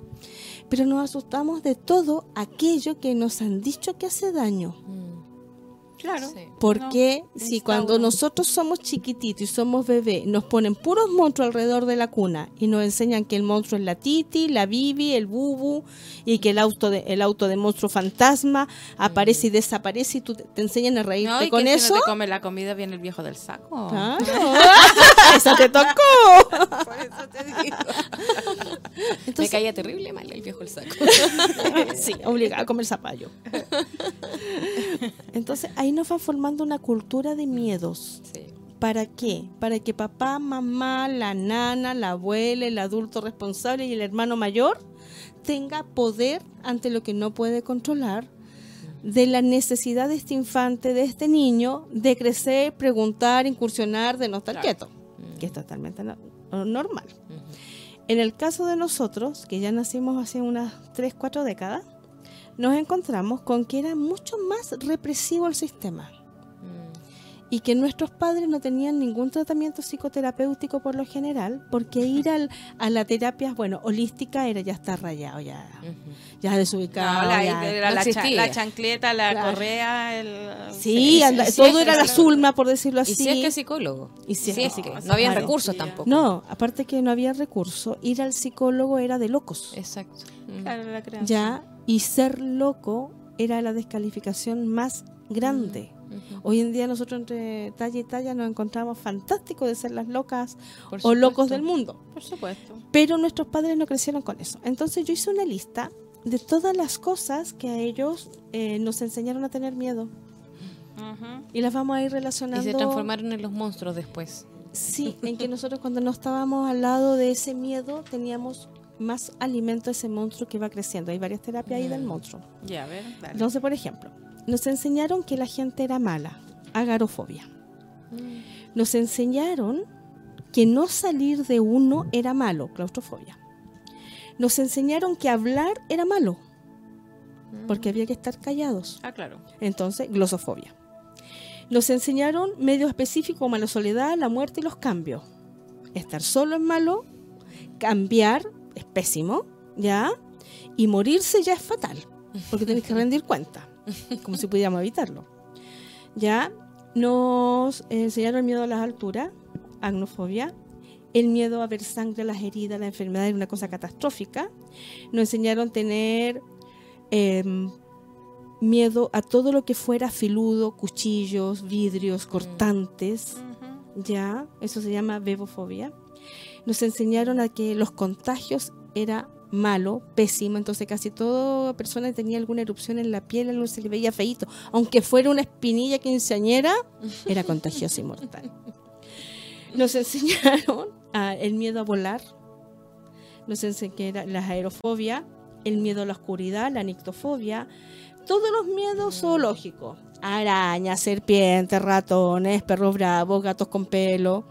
Pero nos asustamos de todo aquello que nos han dicho que hace daño. Mm, Claro. sí. Porque No, si cuando uno. nosotros somos chiquititos y somos bebés, nos ponen puros monstruos alrededor de la cuna y nos enseñan que el monstruo es la Titi, la Bibi, el Bubu y que el auto de, el auto de monstruo fantasma aparece y desaparece y tú te, te enseñan a reírte No, y con que eso. si no te come la comida viene el viejo del saco. Claro. <laughs> Esa te tocó. Por eso te digo. Me Entonces, caía terrible mal el viejo el saco. <laughs> sí, obligada a comer zapallo. <laughs> Entonces ahí nos va formando una cultura de miedos. Sí. ¿Para qué? Para que papá, mamá, la nana, la abuela, el adulto responsable y el hermano mayor tenga poder ante lo que no puede controlar, de la necesidad de este infante, de este niño, de crecer, preguntar, incursionar, de no estar Claro. quieto, que es totalmente no- normal. En el caso de nosotros, que ya nacimos hace unas 3, 4 décadas, nos encontramos con que era mucho más represivo el sistema y que nuestros padres no tenían ningún tratamiento psicoterapéutico por lo general, porque ir al, a la terapia, bueno, holística era ya estar rayado, ya, ya desubicado. No, la, ya- era no la, cha- existía. la chancleta, la Claro. correa, el... Sí, anda- todo era la zulma, por decirlo así. Y si es que psicólogo. Y si es es que no había claro. recursos tampoco. No, aparte que no había recurso, ir al psicólogo era de locos. Exacto. Mm. Claro, la creencia. Ya, y ser loco era la descalificación más grande. Ujú. Hoy en día nosotros entre talla y talla nos encontramos fantásticos de ser las locas Por o locos del mundo. Por supuesto. Pero nuestros padres no crecieron con eso. Entonces yo hice una lista de todas las cosas que a ellos eh, nos enseñaron a tener miedo. Y las vamos a ir Y relacionando. se transformaron en los monstruos después. Sí, en que nosotros cuando no estábamos al lado de ese miedo teníamos más alimento a ese monstruo que va creciendo. Hay varias terapias ahí del Mm. monstruo. Ya, a ver, dale. Entonces, por ejemplo, nos enseñaron que la gente era mala, agarofobia. Nos enseñaron que no salir de uno era malo, claustrofobia. Nos enseñaron que hablar era malo, porque había que estar callados. Ah, claro. Entonces, glosofobia. Nos enseñaron medios específicos como la soledad, la muerte y los cambios. Estar solo es malo, cambiar es pésimo, ¿ya? Y morirse ya es fatal, porque tenés que rendir cuenta, como si pudiéramos evitarlo. ¿Ya? Nos enseñaron el miedo a las alturas, agnofobia, el miedo a ver sangre, las heridas, la enfermedad era una cosa catastrófica. Nos enseñaron tener em, miedo a todo lo que fuera filudo, cuchillos, vidrios, cortantes, Ujú. ya, eso se llama bebofobia. Nos enseñaron a que los contagios era malo, pésimo, entonces casi toda persona tenía alguna erupción en la piel, se le veía feíto, aunque fuera una espinilla quinceañera, era contagiosa y mortal. Nos enseñaron el miedo a volar, nos enseñaron la aerofobia, el miedo a la oscuridad, la nictofobia, todos los miedos zoológicos. Arañas, serpientes, ratones, perros bravos, gatos con pelo.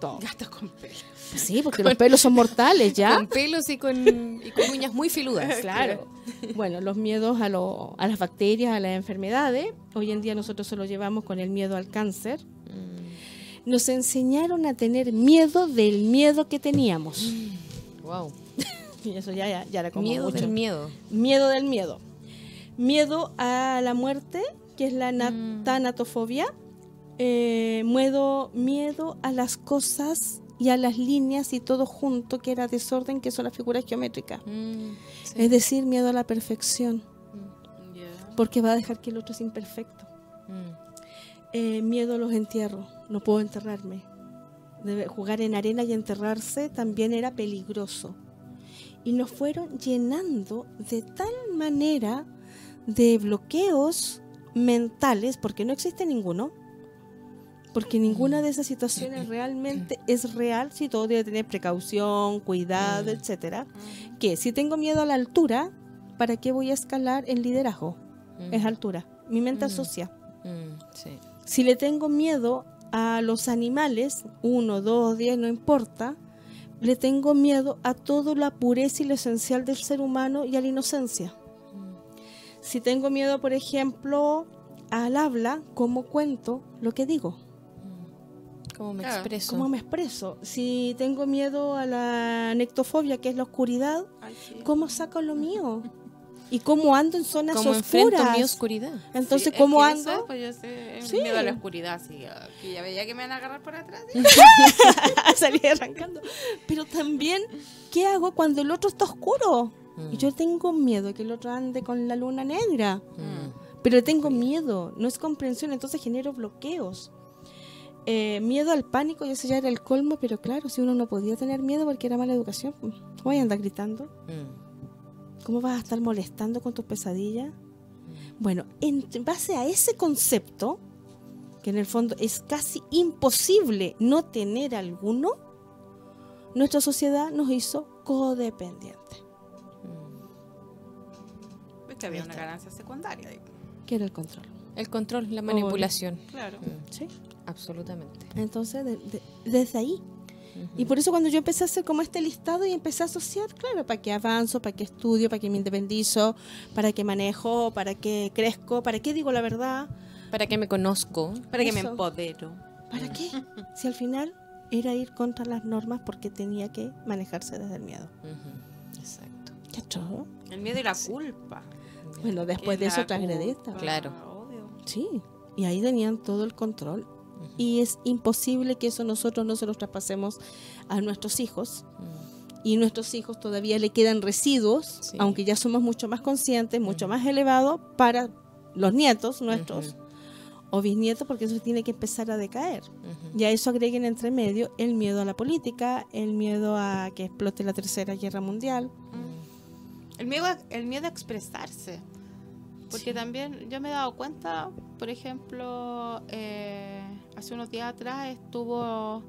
Todo. Gatos con pelo. Sí, porque los pelos son mortales, ¿ya? Con pelos y con, y con uñas muy filudas. Claro. Bueno, los miedos a, lo- a las bacterias, a las enfermedades. Hoy en día nosotros se lo llevamos con el miedo al cáncer. Mm. Nos enseñaron a tener miedo del miedo que teníamos. Wow. <laughs> Y eso ya, ya, ya era como Miedo mucho. del miedo. Miedo del miedo. Miedo a la muerte, que es la Mm. tanatofobia. Eh, miedo, miedo a las cosas y a las líneas y todo junto, que era desorden, que son las figuras geométricas. Mm, sí. Es decir, miedo a la perfección, Ya. porque va a dejar que el otro es imperfecto. Mm. Eh, miedo a los entierros, no puedo enterrarme. Debe- jugar en arena y enterrarse también era peligroso. Y nos fueron llenando de tal manera de bloqueos mentales, porque no existe ninguno, porque ninguna de esas situaciones realmente es real, si todo debe tener precaución, cuidado, Mm. etcétera. Que si tengo miedo a la altura, ¿para qué voy a escalar en liderazgo? Mm. Es altura. Mi mente Mm. asocia. Sí. Si le tengo miedo a los animales, uno, dos, diez, no importa, le tengo miedo a toda la pureza y lo esencial del ser humano y a la inocencia. Si tengo miedo, por ejemplo, al habla, ¿cómo cuento lo que digo? ¿Cómo me Claro. expreso? ¿Cómo me expreso? Si tengo miedo a la nectofobia, que es la oscuridad, Ay, sí. ¿cómo saco lo mío? ¿Y cómo ando en zonas ¿Cómo enfrento oscuras? mi oscuridad? Entonces, Sí, ¿cómo ando? eso, pues yo sé, Sí. miedo a la oscuridad, sí, que ya veía que me van a agarrar por atrás. a <laughs> salir arrancando. Pero también, ¿qué hago cuando el otro está oscuro? Mm. Y yo tengo miedo que el otro ande con la luna negra. Mm. Pero tengo miedo, no es comprensión, entonces genero bloqueos. Eh, miedo al pánico, y ese ya era el colmo, pero claro, si uno no podía tener miedo porque era mala educación, pues, ¿cómo vas a andar gritando? Mm. ¿Cómo vas a estar molestando con tus pesadillas? Bueno, en base a ese concepto, que en el fondo es casi imposible no tener alguno, nuestra sociedad nos hizo codependientes. Mm. Viste, había una ganancia secundaria. que era el control. El control, la manipulación. Claro. Mm, ¿sí? Absolutamente. Entonces, de- de- desde ahí. Y por eso cuando yo empecé a hacer como este listado y empecé a asociar, claro, para que avanzo, para que estudio, para que me independizo, para que manejo, para que crezco, para que digo la verdad, Para que me conozco. Para que me Eso. empodero. ¿para qué? <laughs> Si al final era ir contra las normas porque tenía que manejarse desde el miedo. Exacto. ¿Qué chorro? El miedo y la culpa. Bueno, después de eso culpa, Claro. obvio. Sí, y ahí tenían todo el control. Y es imposible que eso nosotros no se los traspasemos a nuestros hijos. Y nuestros hijos todavía le quedan residuos, Sí. aunque ya somos mucho más conscientes, mucho más elevados para los nietos nuestros o bisnietos, porque eso tiene que empezar a decaer. Ujú. Y a eso agreguen entre medio el miedo a la política, el miedo a que explote la tercera guerra mundial. El miedo, a, el miedo a expresarse. Porque también yo me he dado cuenta, por ejemplo, eh, hace unos días atrás estuvo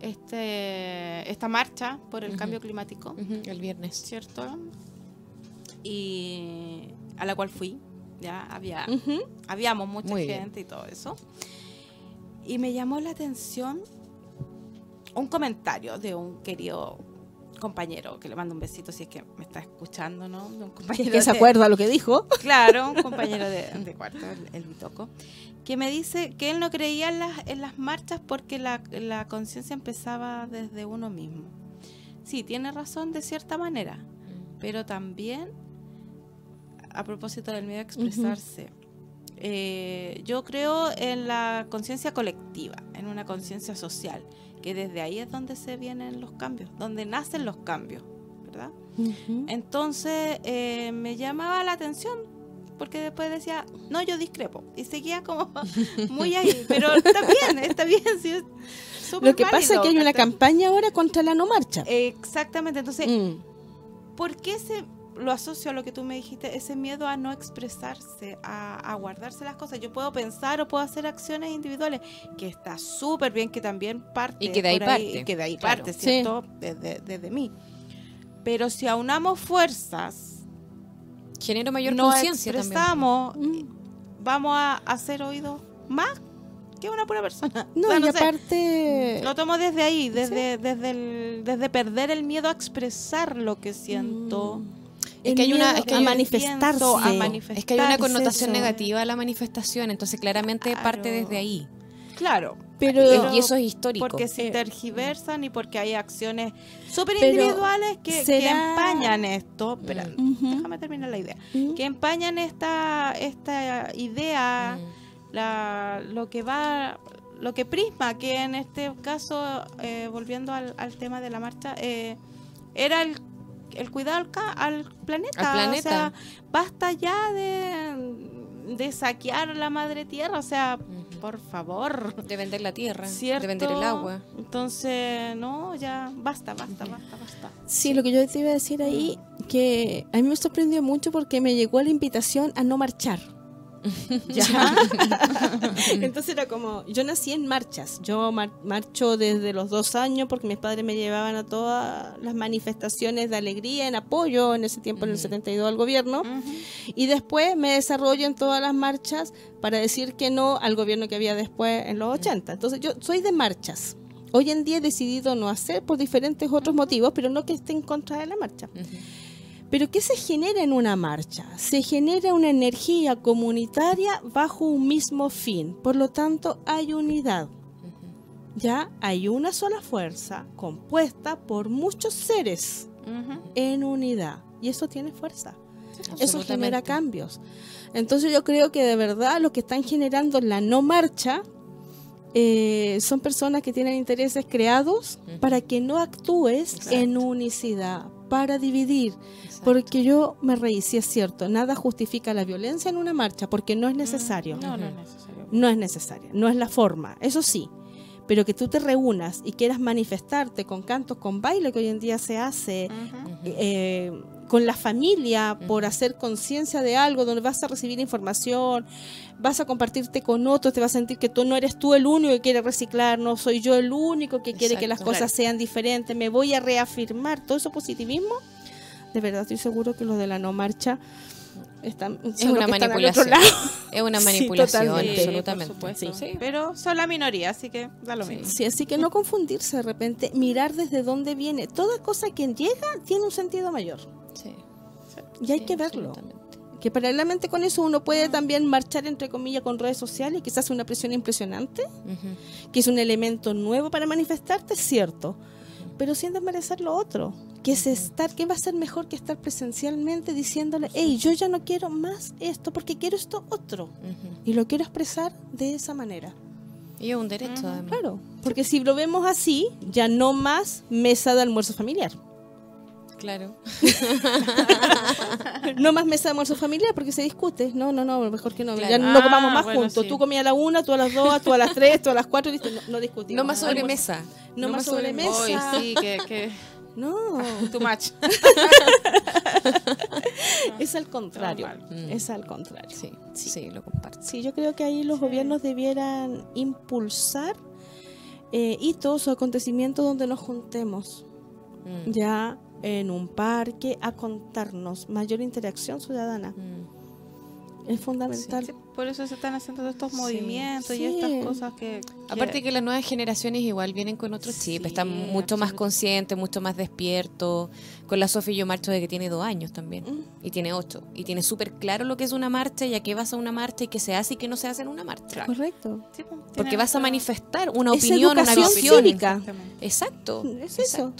este esta marcha por el cambio climático, El viernes. ¿cierto? Y a la cual fui, ya había, habíamos mucha Muy bien. gente y todo eso. Y me llamó la atención un comentario de un querido compañero, que le mando un besito si es que me está escuchando, ¿no? De un compañero Que se de- acuerda lo que dijo. Claro, un compañero de, <laughs> de cuarto, el, el Bitoco, que me dice que él no creía en las, en las marchas porque la, la conciencia empezaba desde uno mismo. Sí, tiene razón de cierta manera, pero también, a propósito del miedo a expresarse, eh, yo creo en la conciencia colectiva, en una conciencia social, que desde ahí es donde se vienen los cambios, donde nacen los cambios, ¿verdad? Entonces eh, me llamaba la atención porque después decía, no, yo discrepo. Y seguía como <laughs> muy ahí. Pero está bien, está bien. sí, es súper Lo que pasa es que hay una campaña ahora contra la no marcha. Exactamente. Entonces, Mm. ¿por qué se lo asocio a lo que tú me dijiste? Ese miedo a no expresarse, a, a guardarse las cosas. Yo puedo pensar o puedo hacer acciones individuales, que está súper bien, que también parte. Y que de ahí parte, Que de ahí claro. parte, Sí. ¿cierto? Desde, desde mí. Pero si aunamos fuerzas Genera mayor conciencia también. expresamos, Mm. vamos a hacer oídos más que una pura persona. <laughs> No, O sea, y no sé, aparte... lo tomo desde ahí, desde, desde, el- desde perder el miedo a expresar lo que siento. Mm. Es que hay una- es que a hay- manifestarse. a manifestar. Es que hay una Manifestarse, connotación eso. negativa a la manifestación, entonces claramente Claro. parte desde ahí. Claro. Pero- y eso es histórico. Porque se Eh, tergiversan y porque hay acciones súper individuales que, que ¿será- empañan esto. Espera, Ujú. déjame terminar la idea. Mm. Que empañan esta, esta idea. Mm. la, lo que va, lo que prisma, que en este caso, eh, volviendo al, al tema de la marcha, eh, era el, el cuidado al, ca- al planeta. Al planeta. O sea, basta ya de, de saquear la madre tierra, o sea, por favor. De vender la tierra, ¿Cierto? de vender el agua. Entonces, no, ya basta, basta, basta, basta. Sí, lo que yo te iba a decir ahí, que a mí me sorprendió mucho porque me llegó la invitación a no marchar. <laughs> ¿Ya? <laughs> Entonces era como, yo nací en marchas, yo mar- marcho desde los dos años porque mis padres me llevaban a todas las manifestaciones de alegría, en apoyo en ese tiempo, en el 72 al gobierno, y después me desarrollo en todas las marchas para decir que no al gobierno que había después en los 80. Entonces yo soy de marchas. Hoy en día he decidido no hacer por diferentes otros motivos, pero no que esté en contra de la marcha. Pero ¿qué se genera en una marcha? Se genera una energía comunitaria bajo un mismo fin. Por lo tanto, hay unidad. Ya hay una sola fuerza compuesta por muchos seres en unidad. Y eso tiene fuerza. Eso genera cambios. Entonces yo creo que de verdad lo que están generando la no marcha eh, son personas que tienen intereses creados para que no actúes Exacto. en unicidad, para dividir. Exacto. Porque yo me reí, si es cierto, nada justifica la violencia en una marcha porque no es necesario. No, no es necesario. No es necesario, no es la forma, eso sí. Pero que tú te reúnas y quieras manifestarte con cantos, con baile que hoy en día se hace, eh, con la familia por hacer conciencia de algo, donde vas a recibir información, vas a compartirte con otros, te vas a sentir que tú no eres tú el único que quiere reciclar, no soy yo el único que quiere que las cosas sean diferentes, me voy a reafirmar todo eso positivismo. De verdad estoy seguro que los de la no marcha Están, Es una que están al otro manipulación. lado. <laughs> Es una Sí, manipulación, absolutamente. por supuesto. Sí. Pero son la minoría, así que da lo mismo. Sí, así que no confundirse de repente, mirar desde dónde viene. Toda cosa que llega tiene un sentido mayor. Sí, Y hay sí, que verlo. Que paralelamente con eso uno puede también marchar, entre comillas, con redes sociales, que se hace una presión impresionante, que es un elemento nuevo para manifestarte, es cierto. Pero sin desmerecer lo otro, que es estar, que va a ser mejor que estar presencialmente diciéndole, hey, yo ya no quiero más esto porque quiero esto otro. Y lo quiero expresar de esa manera. Y es un derecho, además. Claro, porque si lo vemos así, ya no más mesa de almuerzo familiar. Claro. <laughs> No más mesa de almuerzo familiar porque se discute. No, no, no, mejor que no. Claro. Ya no comamos Ah, más bueno, juntos. sí. Tú comías a la una, tú a las dos, tú a las tres, tú a las cuatro, listo. No, no discutimos. No más sobremesa. No más sobremesa. Hoy sí, que, que <laughs> No, too much. <laughs> es al contrario. Mm. Es al contrario. Sí, sí, lo comparto. Sí, yo creo que ahí los gobiernos debieran impulsar eh, hitos o acontecimientos donde nos juntemos Mm. ya en un parque a contarnos mayor interacción ciudadana. Mm. Es fundamental. Sí, por eso se están haciendo todos estos Sí. movimientos Sí. y estas cosas que... Aparte que las nuevas generaciones igual vienen con otro chip, están mucho más conscientes, mucho más despiertos. Con la Sofía yo marcho de que tiene dos años también, Mm. y tiene ocho. Y tiene súper claro lo que es una marcha y a qué vas a una marcha y qué se hace y qué no se hace en una marcha. Correcto. Sí, pues, Porque vas a manifestar una opinión, una visión. cívica. Exacto. Es eso.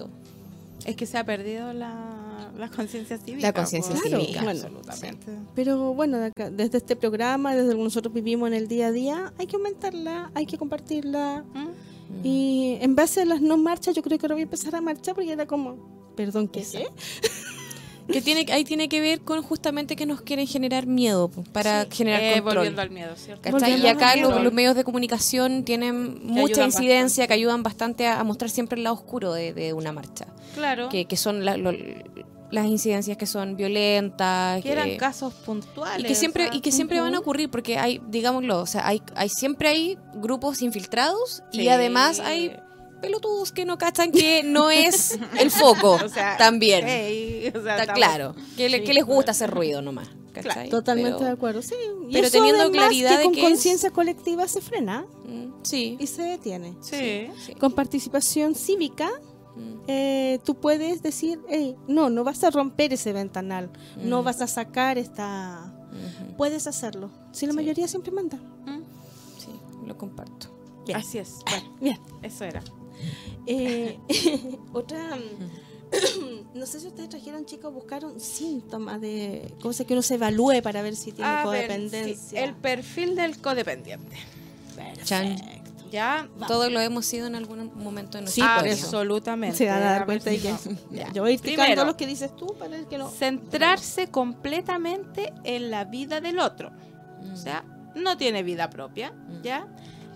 Es que se ha perdido la, la conciencia cívica. La conciencia pues. Claro, cívica. bueno, absolutamente. Pero bueno, desde este programa, desde lo que nosotros vivimos en el día a día, hay que aumentarla, hay que compartirla. ¿Mm? Y en base a las no marchas, yo creo que ahora voy a empezar a marchar porque era como, perdón, ¿qué sé? Que tiene, ahí tiene que ver con justamente que nos quieren generar miedo para generar Eh, control. volviendo al miedo, ¿cierto? ¿Cachai? Volviendo Y acá miedo. los, los medios de comunicación tienen mucha ayudan incidencia, que ayudan bastante a, a mostrar siempre el lado oscuro de, de una marcha. Claro. Que, que son la- lo- las incidencias que son violentas. que eran que- casos puntuales. y que siempre, o sea, y que siempre van a ocurrir, porque hay, digámoslo, o sea, hay, hay siempre hay grupos infiltrados y además hay pelotudos que no cachan que no es el foco <laughs> O sea, también. ey, o sea, Está estamos- claro. Que, le- Sí, que les gusta hacer ruido nomás. Totalmente Pero- de acuerdo, sí. Y pero eso teniendo claridad que de con que es- conciencia colectiva se frena Mm, Sí. y se detiene. Sí. sí. Con participación cívica, Mm, eh, tú puedes decir, hey, no, no vas a romper ese ventanal, no Mm. vas a sacar esta... Puedes hacerlo. Si la Sí. mayoría siempre manda. Sí, lo comparto. Bien. Así es. <laughs> Bueno, Bien. eso era. Eh, <laughs> otra... <coughs> No sé si ustedes trajeron, chicos, buscaron síntomas de cosas que uno se evalúe para ver si tiene A ver, sí, codependencia. el perfil del codependiente. Chan. Ya. Todos lo hemos sido en algún momento de Sí, nuestra por vida. absolutamente. Se van a A dar cuenta de que... <laughs> Ya, Yo voy a ir picando Primero. los que dices tú para el que no... Centrarse completamente en la vida del otro. Mm. O sea, no tiene vida propia, ¿ya?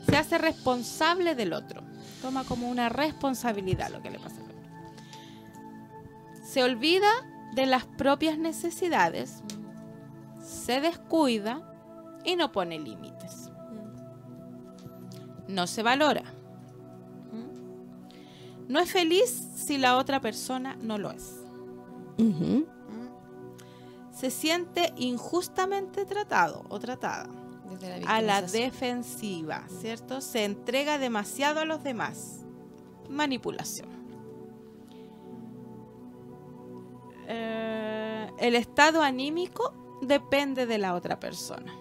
Se hace responsable del otro. Toma como una responsabilidad lo que le pasa. Se olvida de las propias necesidades, se descuida y no pone límites. No se valora. No es feliz si la otra persona no lo es. Se siente injustamente tratado o tratada. Desde a la defensiva, ¿cierto? Se entrega demasiado a los demás. Manipulación. Eh, el estado anímico depende de la otra persona.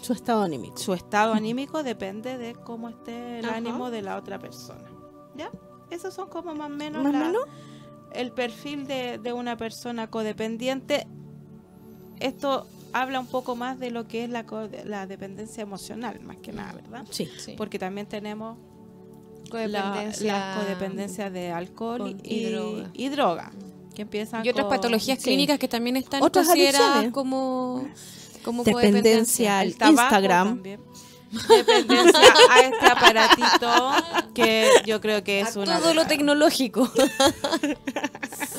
Su estado anímico. Su estado anímico depende de cómo esté el Ajá. ánimo de la otra persona. ¿Ya? Esos son como más o menos, ¿Más la- menos? el perfil de, de una persona codependiente. Esto habla un poco más de lo que es la, co- la dependencia emocional, más que nada, ¿verdad? Sí. Sí. Porque también tenemos la, Codependencia- las codependencias de alcohol y, con- y droga. y droga, que empiezan Y otras con- patologías sí. clínicas que también están Otras consideradas adicciones. como, como Dependencia codependencia. al Instagram. también. Dependencia <laughs> a este aparatito que yo creo que es A una todo lo tecnológico.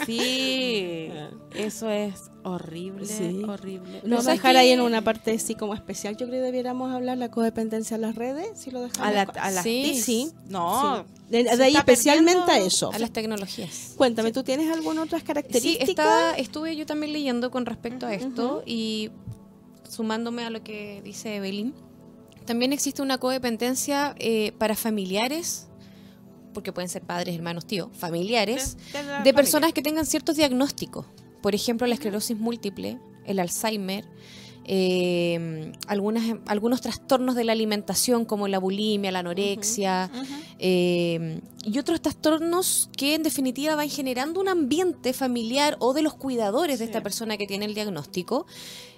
Sí, eso es horrible, Sí. horrible. No ¿sabes dejar qué? ahí en una parte así como especial. Yo creo que debiéramos hablar la codependencia a las redes, si lo dejamos. a, la, a las Sí, sí, No, De, de se ahí está especialmente a eso. A las tecnologías. Cuéntame, ¿tú tienes alguna otra Sí, característica? estaba, estuve yo también leyendo con respecto a esto y sumándome a lo que dice Evelyn, también existe una codependencia eh, para familiares, porque pueden ser padres, hermanos, tíos, familiares, de, de la de familia. personas que tengan ciertos diagnósticos. Por ejemplo, la esclerosis múltiple, el Alzheimer, eh, algunas, algunos trastornos de la alimentación como la bulimia, la anorexia, eh, y otros trastornos que en definitiva van generando un ambiente familiar o de los cuidadores de esta persona que tiene el diagnóstico,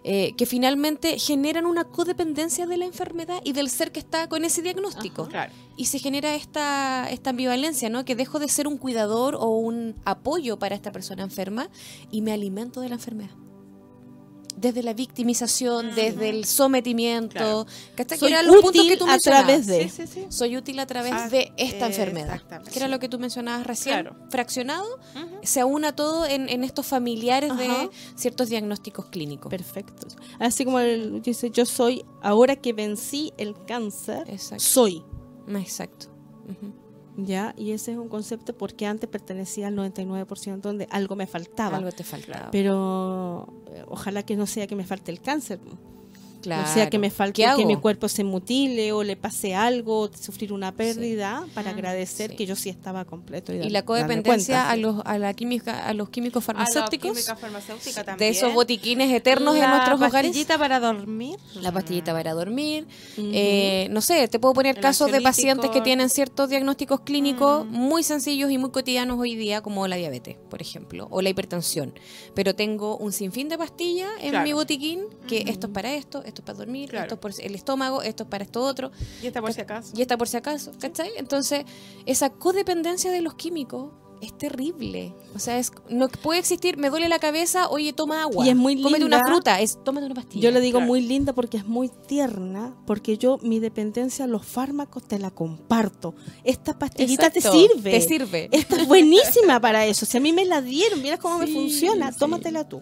eh, que finalmente generan una codependencia de la enfermedad y del ser que está con ese diagnóstico. Claro. Y se genera esta, esta ambivalencia, ¿no? Que dejo de ser un cuidador o un apoyo para esta persona enferma y me alimento de la enfermedad. Desde la victimización, desde el sometimiento, Claro. Que Soy eran los puntos útil que tú a mencionabas. través de. Sí, sí, sí. Soy útil a través Ah, de esta eh, enfermedad. exactamente. Que era lo que tú mencionabas recién. Claro. Fraccionado, se aúna todo en, en estos familiares de ciertos diagnósticos clínicos. Perfecto. Así como él dice, yo soy, ahora que vencí el cáncer, Exacto. soy. Exacto. ¿Ya? Y ese es un concepto porque antes pertenecía al 99% donde algo me faltaba. Algo te faltaba. Pero eh, ojalá que no sea que me falte el cáncer. Claro. O sea, que me falte ¿Qué que mi cuerpo se mutile o le pase algo, sufrir una pérdida, para Ah, agradecer sí. que yo sí estaba completo. Y, la codependencia a los, a, la química, a los químicos farmacéuticos. A la farmacéutica de también. esos botiquines eternos en La nuestros hogares. pastillita para dormir. La pastillita para dormir. Eh, no sé, te puedo poner El casos de pacientes que tienen ciertos diagnósticos clínicos Mm. muy sencillos y muy cotidianos hoy día, como la diabetes, por ejemplo, o la hipertensión. Pero tengo un sinfín de pastillas en Claro. mi botiquín, que esto es para esto, esto es para dormir, Claro. esto es por el estómago, esto es para esto otro, Y esta por si acaso. y esta por si acaso, ¿cachai? Entonces, esa codependencia de los químicos es terrible. O sea, es, no puede existir, me duele la cabeza, oye, toma agua. Y es muy Cómete una linda. fruta, es tómate una pastilla. Yo le digo Claro. muy linda porque es muy tierna, porque yo mi dependencia a los fármacos te la comparto. Esta pastillita te sirve. Te sirve. Esta es buenísima <laughs> para eso. Si a mí me la dieron, mira cómo me funciona, sí. tómatela tú.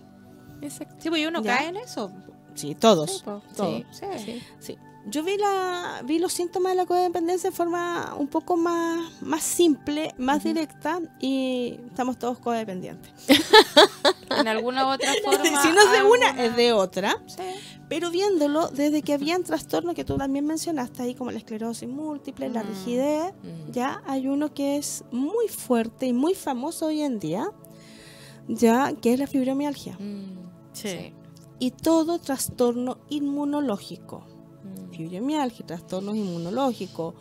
Exacto. Sí, pues uno ¿Ya? cae en eso. Sí, todos. Sí, po. todos. Sí. Sí. Yo vi la vi los síntomas de la codependencia de forma un poco más, más simple, más directa y estamos todos codependientes. <laughs> En alguna u otra forma. <laughs> si no es de una, es de otra. Sí. Pero viéndolo desde que habían trastornos que tú también mencionaste ahí, como la esclerosis múltiple, la Mm. rigidez, Mm. ya hay uno que es muy fuerte y muy famoso hoy en día, ya que es la fibromialgia. Mm. Sí. Y todo trastorno inmunológico. Mm. fibromialgia, trastornos inmunológicos,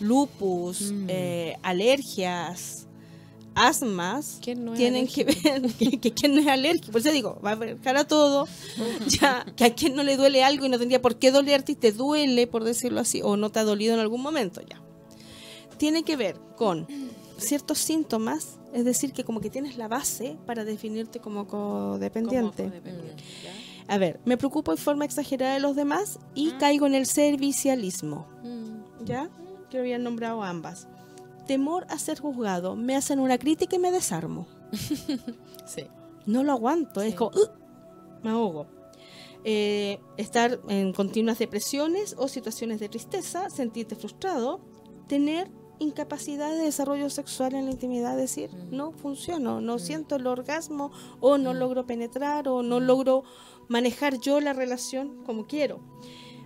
lupus, Mm. eh, alergias, asmas, ¿Quién no tienen que ver <laughs> que, que quien no es alérgico. Por eso digo, va a abarcar a todo, <laughs> ya, que a quien no le duele algo y no tendría por qué dolerte y te duele, por decirlo así, o no te ha dolido en algún momento, ya. Tiene que ver con ciertos síntomas, es decir, que como que tienes la base para definirte como codependiente. Como codependiente. A ver, me preocupo en forma exagerada de los demás y Mm. caigo en el servicialismo. Mm. ¿Ya? Que habían nombrado ambas. Temor a ser juzgado. Me hacen una crítica y me desarmo. <laughs> Sí. No lo aguanto. Es Sí. como, "Ugh", me ahogo. Eh, estar en continuas depresiones o situaciones de tristeza, sentirte frustrado, tener incapacidad de desarrollo sexual en la intimidad, decir, no funciono, no siento el orgasmo o no logro penetrar o no logro manejar yo la relación como quiero.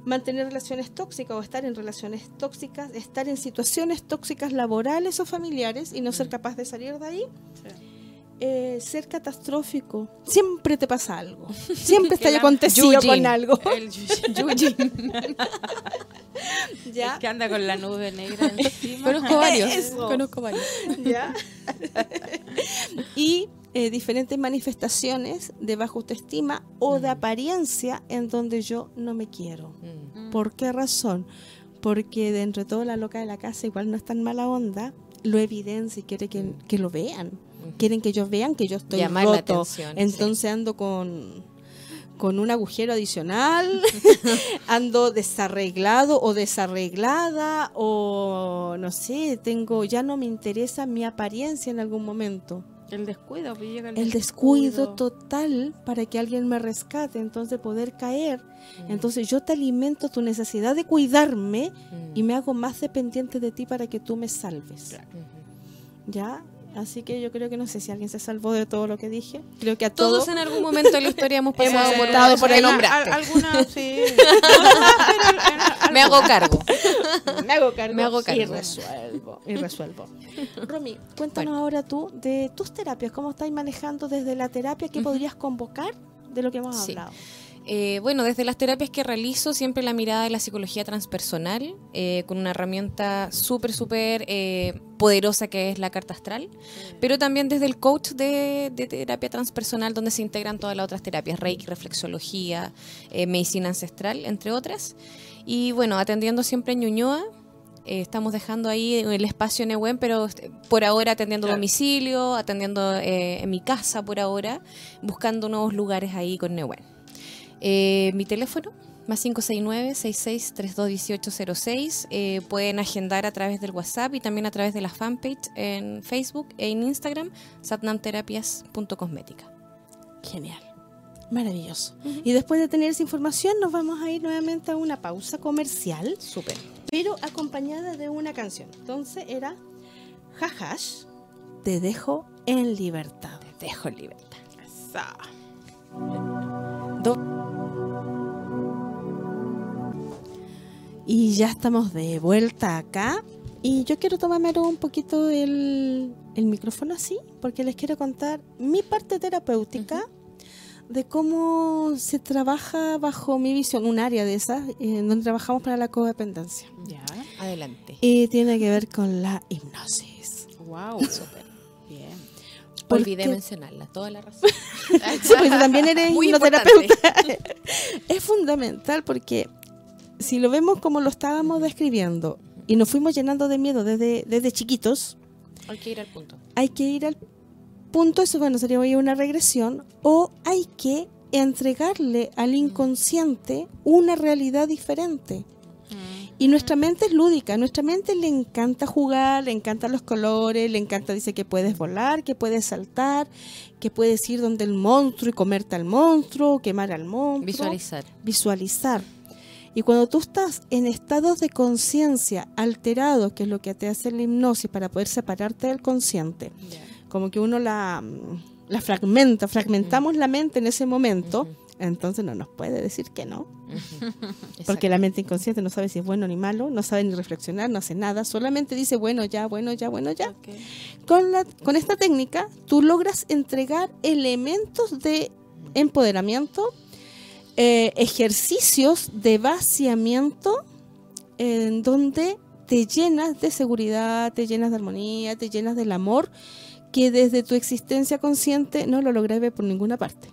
Mantener relaciones tóxicas o estar en relaciones tóxicas, estar en situaciones tóxicas laborales o familiares y no ser capaz de salir de ahí Sí. eh, ser catastrófico. Siempre te pasa algo. <laughs> Siempre está acontecido con algo. El. <laughs> <laughs> ¿Ya? El que anda con la nube negra <laughs> encima. Conozco varios. <laughs> Eso. Conozco varios. ¿Ya? y eh, diferentes manifestaciones de baja autoestima o de Mm. apariencia en donde yo no me quiero. Mm. ¿Por qué razón? Porque dentro de todo la loca de la casa igual no es tan mala onda, lo evidencia y quiere que, que lo vean. Mm. Quieren que ellos vean que yo estoy Llamar la atención, Entonces ando con con un agujero adicional, <laughs> ando desarreglado o desarreglada o no sé, tengo ya no me interesa mi apariencia en algún momento. El descuido, pues llega el, El descuido total para que alguien me rescate, entonces poder caer. Entonces yo te alimento tu necesidad de cuidarme y me hago más dependiente de ti para que tú me salves. ¿Ya? Así que yo creo que no sé si alguien se salvó de todo lo que dije. Creo que a Todos todos en algún momento de la historia hemos <laughs> pasado Hemos por nombraste. Al- alguna, <laughs> sí. Me hago cargo. me hago cargo, Me hago y cargo. resuelvo. Y resuelvo. Romy, cuéntanos ahora tú de tus terapias. ¿Cómo estáis manejando desde la terapia? ¿Qué podrías convocar de lo que hemos Sí. hablado? Eh, bueno, desde las terapias que realizo, siempre la mirada de la psicología transpersonal, eh, con una herramienta súper, súper eh, poderosa que es la carta astral, pero también desde el coach de, de terapia transpersonal, donde se integran todas las otras terapias, Reiki, reflexología, eh, medicina ancestral, entre otras. Y bueno, atendiendo siempre en Ñuñoa. eh, estamos dejando ahí el espacio en Ehuen, pero por ahora atendiendo domicilio, atendiendo eh, en mi casa por ahora, buscando nuevos lugares ahí con Ehuen. Eh, mi teléfono, más 569-6632-1806. Eh, pueden agendar a través del WhatsApp y también a través de la fanpage en Facebook e en Instagram, satnamterapias.cosmética. Genial. Maravilloso. Y después de tener esa información, nos vamos a ir nuevamente a una pausa comercial, Súper. pero acompañada de una canción. Entonces era Jajash, te dejo en libertad. Te dejo en libertad. Do- Y ya estamos de vuelta acá. Y yo quiero tomarme un poquito el, el micrófono así, porque les quiero contar mi parte terapéutica de cómo se trabaja bajo mi visión, un área de esas, eh, en donde trabajamos para la codependencia. Ya. Adelante. Y tiene que ver con la hipnosis. Wow. <laughs> Súper. Bien. Olvidé mencionarla, toda la razón. <laughs> Sí, pues también eres hipnoterapeuta. <laughs> es fundamental porque si lo vemos como lo estábamos describiendo y nos fuimos llenando de miedo desde, desde chiquitos, Hay que ir al punto. hay que ir al punto, eso bueno, sería una regresión, o hay que entregarle al inconsciente una realidad diferente. Y nuestra mente es lúdica, nuestra mente le encanta jugar, le encantan los colores, le encanta, dice que puedes volar, que puedes saltar, que puedes ir donde el monstruo y comerte al monstruo, quemar al monstruo Visualizar. visualizar. Y cuando tú estás en estados de conciencia alterados, que es lo que te hace la hipnosis para poder separarte del consciente, como que uno la, la fragmenta, fragmentamos la mente en ese momento, entonces no nos puede decir que no, <laughs> porque la mente inconsciente no sabe si es bueno ni malo, no sabe ni reflexionar, no hace nada, solamente dice bueno ya, bueno ya, bueno ya. Con, la, con esta técnica tú logras entregar elementos de empoderamiento, eh, ejercicios de vaciamiento en donde te llenas de seguridad, te llenas de armonía, te llenas del amor que desde tu existencia consciente no lo logré ver por ninguna parte,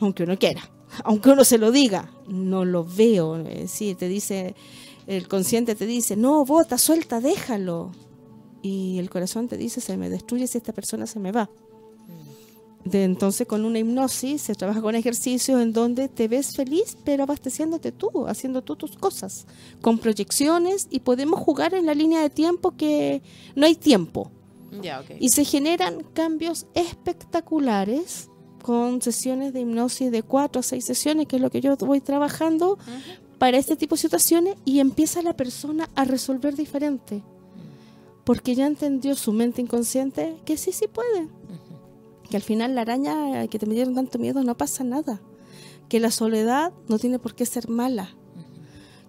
aunque uno quiera, aunque uno se lo diga, no lo veo, eh, sí, te dice, el consciente te dice, no, bota, suelta, déjalo, y el corazón te dice, se me destruye si esta persona se me va. De entonces con una hipnosis se trabaja con ejercicios en donde te ves feliz, pero abasteciéndote tú, haciendo tú tus cosas, con proyecciones y podemos jugar en la línea de tiempo que no hay tiempo. Ya, ok. Y se generan cambios espectaculares con sesiones de hipnosis de cuatro a seis sesiones, que es lo que yo voy trabajando para este tipo de situaciones, y empieza la persona a resolver diferente. Porque ya entendió su mente inconsciente que sí, sí puede. Que al final la araña que te metieron tanto miedo no pasa nada. Que la soledad no tiene por qué ser mala.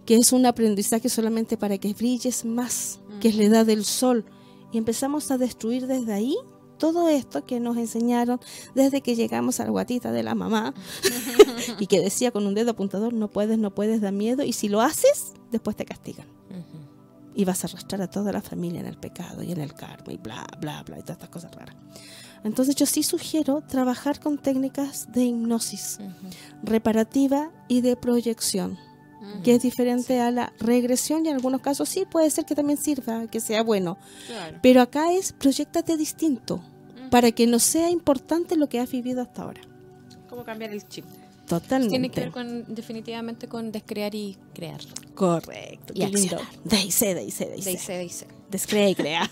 Que es un aprendizaje solamente para que brilles más, que es la edad del sol. Y empezamos a destruir desde ahí todo esto que nos enseñaron desde que llegamos a la guatita de la mamá <laughs> y que decía con un dedo apuntador, no puedes, no puedes, da miedo. Y si lo haces, después te castigan. Y vas a arrastrar a toda la familia en el pecado y en el karma y bla, bla, bla, y todas estas cosas raras. Entonces yo sí sugiero trabajar con técnicas de hipnosis reparativa y de proyección, que es diferente a la regresión y en algunos casos sí puede ser que también sirva, que sea bueno. Claro. Pero acá es proyectate distinto, para que no sea importante lo que has vivido hasta ahora. ¿Cómo cambiar el chip? Totalmente. Tiene que ver con, definitivamente con descrear y crear. Correcto. Y qué lindo. accionar. Dice, dice, dice. Dice, dice. Descrea y crea.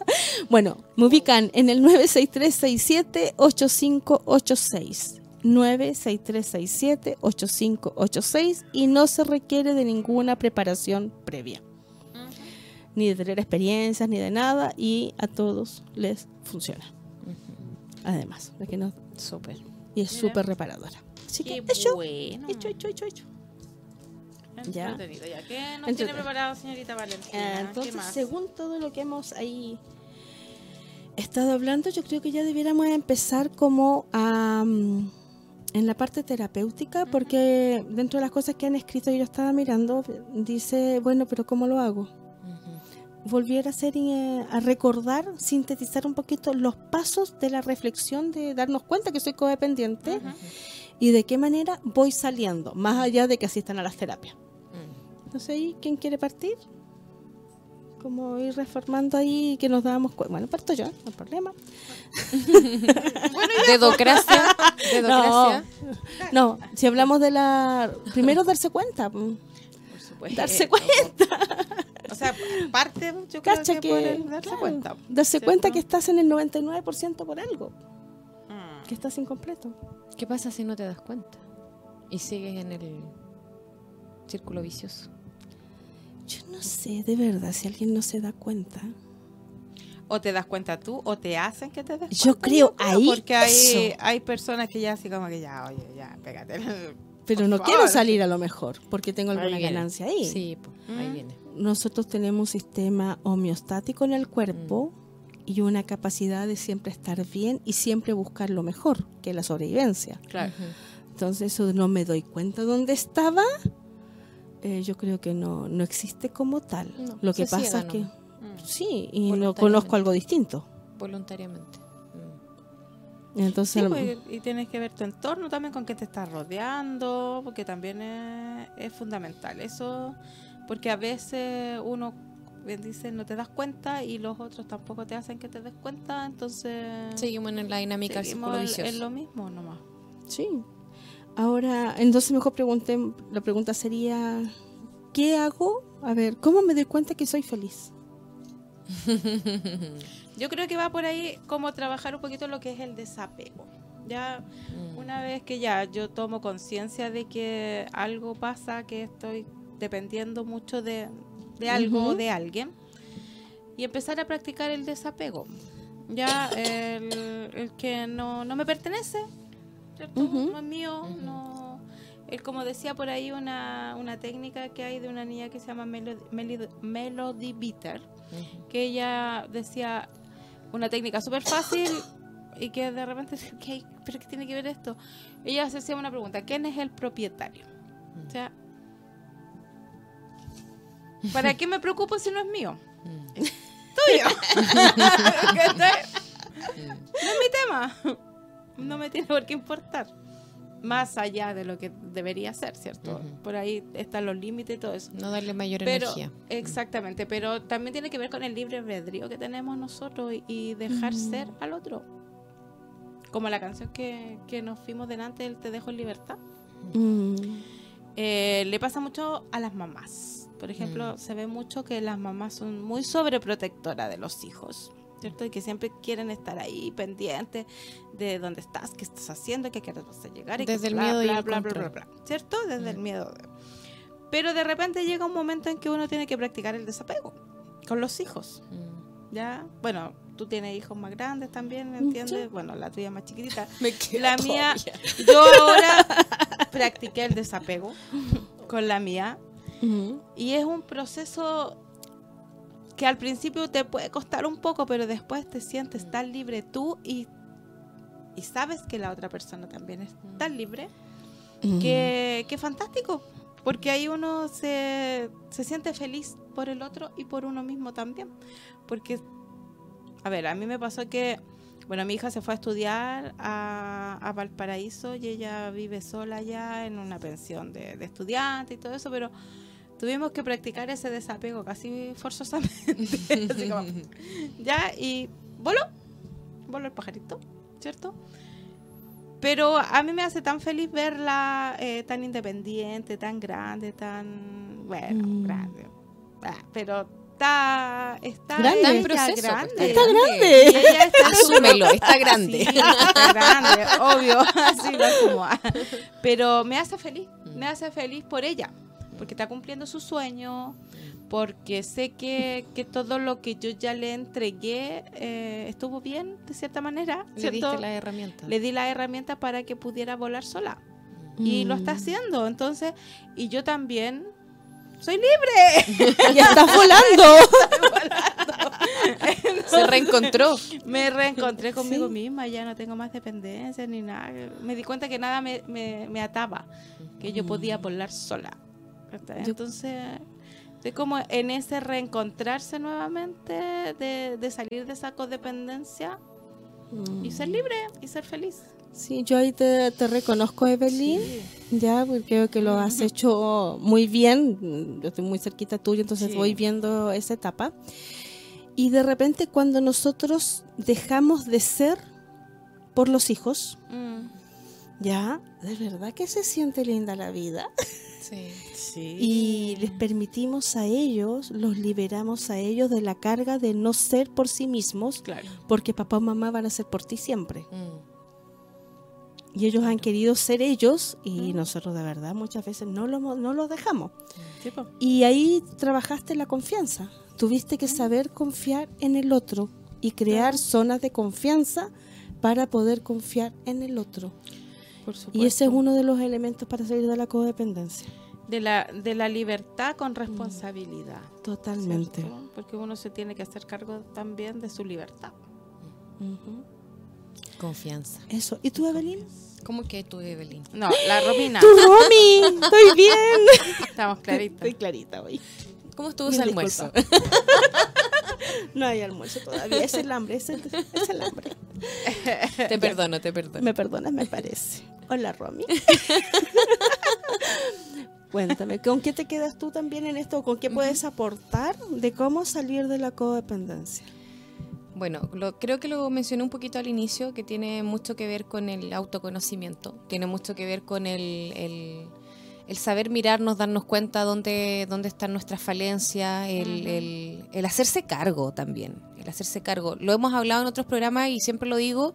<laughs> bueno, me ubican en el 96367-8586. 96367-8586 y no se requiere de ninguna preparación previa. Ni de tener experiencias, ni de nada, y a todos les funciona. Además, de que no, Súper. y es súper reparadora. Así que, Qué hecho, bueno. hecho, hecho, hecho, hecho. Ya. Entretenido, ya. ¿Qué nos tiene Entretenido. preparado, señorita Valentina? Ah, Entonces, ¿Qué más? según todo lo que hemos ahí estado hablando, yo creo que ya debiéramos empezar como a, mm, en la parte terapéutica, porque dentro de las cosas que han escrito, yo estaba mirando, dice, bueno, pero ¿cómo lo hago? Volviera a hacer, eh, a recordar, sintetizar un poquito los pasos de la reflexión, de darnos cuenta que soy codependiente y de qué manera voy saliendo, más allá de que asistan a las terapias. Mm. Entonces ahí, ¿quién quiere partir? Como ir reformando ahí que nos damos cuenta. Bueno, parto yo, no hay problema. <laughs> Dedocracia. Dedocracia. No, si hablamos de la... Primero darse cuenta. mm. Por supuesto. Darse cuenta. O sea, parte, yo creo Cacha que, que... por el darse claro, cuenta. Darse ¿cierto? cuenta que estás en el 99% por algo. Mm. Que estás incompleto. ¿Qué pasa si no te das cuenta? Y sigues en el círculo vicioso. Yo no sé, de verdad, si alguien no se da cuenta. O te das cuenta tú, o te hacen que te des Yo cuenta, creo ahí Porque hay, eso. hay personas que ya así como que ya, oye, ya, pégate. <laughs> Pero no favor. quiero salir a lo mejor, porque tengo alguna ganancia ahí. Sí, po, ahí Mm. viene. nosotros tenemos un sistema homeostático en el cuerpo y una capacidad de siempre estar bien y siempre buscar lo mejor, que es la sobrevivencia. Claro. Ujú. Entonces, eso de no me doy cuenta dónde estaba, eh, yo creo que no, no existe como tal. No, lo que pasa ciega es que nomás. Mm. sí, y no conozco algo distinto. Voluntariamente. Mm. Entonces, Sí, pues, y tienes que ver tu entorno también, con qué te estás rodeando, porque también es, es fundamental. Eso, porque a veces uno, bien dice, no te das cuenta y los otros tampoco te hacen que te des cuenta, entonces Seguimos en la dinámica del seguimos círculo en- vicioso. en lo mismo nomás. sí. Ahora, entonces mejor pregunté, la pregunta sería, ¿qué hago? A ver, ¿cómo me doy cuenta que soy feliz? <laughs> Yo creo que va por ahí como trabajar un poquito lo que es el desapego. Ya Mm. una vez que ya yo tomo conciencia de que algo pasa, que estoy dependiendo mucho de, de algo o Ujú. de alguien, y empezar a practicar el desapego. Ya el, el que no, no me pertenece, no es mío, no... El, como decía por ahí una, una técnica que hay de una niña que se llama Melody, Melody, Melody Bitter, que ella decía una técnica súper fácil y que de repente, ¿qué, ¿pero qué tiene que ver esto? Ella se hacía una pregunta, ¿quién es el propietario? O sea, ¿para qué me preocupo si no es mío? <laughs> Tuyo. <laughs> No es mi tema. No me tiene por qué importar. Más allá de lo que debería ser, ¿cierto? Por ahí están los límites y todo eso. No darle mayor Pero, energía. exactamente, pero también tiene que ver con el libre albedrío que tenemos nosotros y- y dejar ser al otro. Como la canción que, que nos fuimos delante del Te dejo en libertad. Mm, Eh, le pasa mucho a las mamás. Por ejemplo, Mm. se ve mucho que las mamás son muy sobreprotectoras de los hijos. ¿Cierto? Y que siempre quieren estar ahí pendientes de dónde estás, qué estás haciendo, qué quieres vas a llegar. Y que Desde el bla, miedo y bla, el bla, bla, bla, bla. ¿Cierto? Desde el Mm. miedo. Pero de repente llega un momento en que uno tiene que practicar el desapego con los hijos. Mm. ¿Ya? Bueno, tú tienes hijos más grandes también, Sí. ¿entiendes? Bueno, la tuya más chiquitita. <laughs> Me La mía, todavía. yo ahora practiqué el desapego <laughs> con la mía mm, y es un proceso que al principio te puede costar un poco, pero después te sientes tan libre tú y, y sabes que la otra persona también es tan libre mm. que, que fantástico. Porque ahí uno se, se siente feliz por el otro y por uno mismo también. Porque, a ver, a mí me pasó que, bueno, mi hija se fue a estudiar a, a Valparaíso y ella vive sola allá en una pensión de, de estudiante y todo eso, pero tuvimos que practicar ese desapego casi forzosamente. <laughs> Así como, <laughs> ya, y voló, voló el pajarito, ¿cierto? pero a mí me hace tan feliz verla eh, tan independiente, tan grande, tan, bueno, Mm. grande. Ah, pero está, está, Grande. Está en proceso, grande. pues, Está grande. ella está <laughs> Asúmelo, está grande. Sí, está grande, obvio, así lo asumo. Pero me hace feliz, me hace feliz por ella, porque está cumpliendo su sueño, porque sé que, que todo lo que yo ya le entregué eh, estuvo bien, de cierta manera, Le ¿cierto? diste la herramienta. Le di la herramienta para que pudiera volar sola. Y lo está Mm. haciendo, entonces, y yo también soy libre. <laughs> Ya estás <laughs> <laughs> volando. Se reencontró. Me reencontré conmigo Sí. misma, ya no tengo más dependencia ni nada. Me di cuenta que nada me, me- me ataba, que yo podía volar sola. Entonces, estoy como en ese reencontrarse nuevamente, de, de salir de esa codependencia y ser libre y ser feliz. Sí, yo ahí te, te reconozco, Evelyn. Ya, porque creo que lo has hecho muy bien. Yo estoy muy cerquita tuyo, entonces Sí. voy viendo esa etapa. Y de repente cuando nosotros dejamos de ser por los hijos, Mm. ya, de verdad que se siente linda la vida. <laughs> Sí. Y les permitimos a ellos, los liberamos a ellos de la carga de no ser por sí mismos, Claro. porque papá o mamá van a ser por ti siempre. Mm. Y ellos han querido ser ellos y nosotros de verdad muchas veces no lo, no lo dejamos. Sí. Y ahí trabajaste la confianza. Tuviste que saber confiar en el otro y crear zonas de confianza para poder confiar en el otro. Por Y ese es uno de los elementos para salir de la codependencia. De la, de la libertad con responsabilidad. Totalmente. ¿cierto? Porque uno se tiene que hacer cargo también de su libertad. Confianza. Eso. ¿Y tú, Evelyn? ¿Cómo que tú, Evelyn? No, la Romina. <laughs> ¡Tu Romy! ¡Estoy bien! Estamos claritos. Estoy clarita hoy. ¿Cómo estuvo ese almuerzo? <laughs> No hay almuerzo todavía. Es el hambre, es el, es el hambre. te perdono, te perdono. Me perdonas, me parece. Hola, Romy. <laughs> Cuéntame, ¿con qué te quedas tú también en esto? ¿Con qué puedes aportar de cómo salir de la codependencia? Bueno, lo- creo que lo mencioné un poquito al inicio, que tiene mucho que ver con el autoconocimiento, tiene mucho que ver con el, el- el saber mirarnos, darnos cuenta dónde, dónde están nuestras falencias, el, el- el hacerse cargo también, el hacerse cargo. Lo hemos hablado en otros programas y siempre lo digo,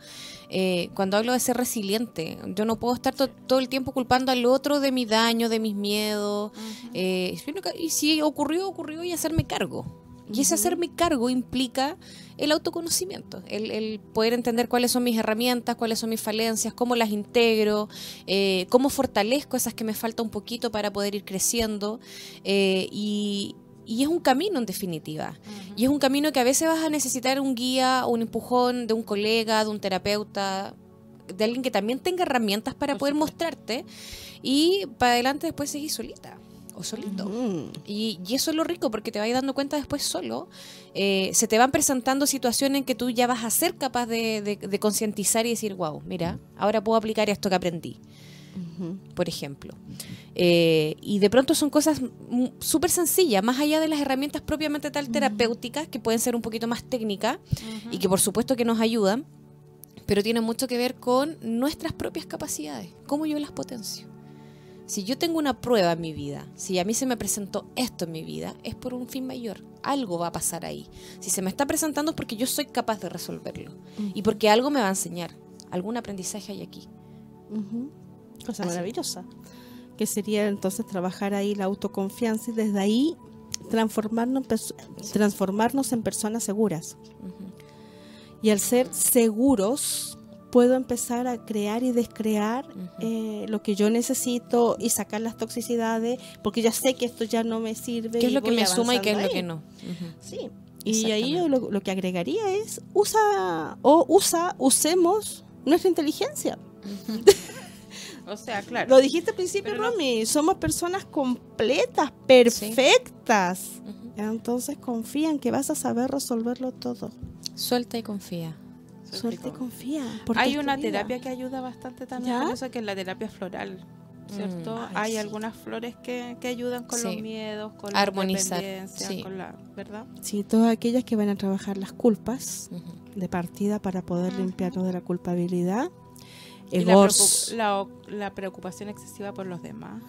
eh, cuando hablo de ser resiliente, yo no puedo estar to- todo el tiempo culpando al otro de mi daño, de mis miedos, eh, y si ocurrió, ocurrió y hacerme cargo. Y ese hacerme cargo implica el autoconocimiento, el, el poder entender cuáles son mis herramientas, cuáles son mis falencias, cómo las integro, eh, cómo fortalezco esas que me falta un poquito para poder ir creciendo. eh, y, y es un camino en definitiva. Y es un camino que a veces vas a necesitar un guía, un empujón de un colega, de un terapeuta, de alguien que también tenga herramientas para Por poder supuesto. mostrarte y para adelante después seguir solita o solito. Mm. Y, y eso es lo rico, porque te vas dando cuenta después solo. eh, se te van presentando situaciones en que tú ya vas a ser capaz de, de- de concientizar y decir, wow, mira, ahora puedo aplicar esto que aprendí, por ejemplo. Eh, y de pronto son cosas súper sencillas, más allá de las herramientas propiamente tal terapéuticas, que pueden ser un poquito más técnicas y que por supuesto que nos ayudan, pero tienen mucho que ver con nuestras propias capacidades, cómo yo las potencio. Si yo tengo una prueba en mi vida, si a mí se me presentó esto en mi vida, es por un fin mayor. Algo va a pasar ahí. Si se me está presentando es porque yo soy capaz de resolverlo. Y porque algo me va a enseñar. Algún aprendizaje hay aquí. Cosa Así. maravillosa. Que sería entonces trabajar ahí la autoconfianza y desde ahí transformarnos, en transformarnos en personas seguras. Y al ser seguros, puedo empezar a crear y descrear eh, lo que yo necesito y sacar las toxicidades, porque ya sé que esto ya no me sirve. ¿Qué es lo que me suma y qué es lo que no? Sí. Y ahí yo lo, lo que agregaría es usa o usa, usemos nuestra inteligencia. <laughs> O sea, claro. Lo dijiste al principio, Pero no- Romy, somos personas completas, perfectas. Entonces confía en que vas a saber resolverlo todo. Suelta y confía. Suelta y confía. Hay una terapia que ayuda bastante también con eso, que es la terapia floral. ¿Cierto? Mm. Ay, Hay sí. algunas flores que, que ayudan con Sí. los miedos, con la Armonizar, sí. con la, ¿verdad? Sí, todas aquellas que van a trabajar las culpas Ujú. de partida para poder Ujú. limpiarnos de la culpabilidad. Y El la, preocup- la, la preocupación excesiva por los demás.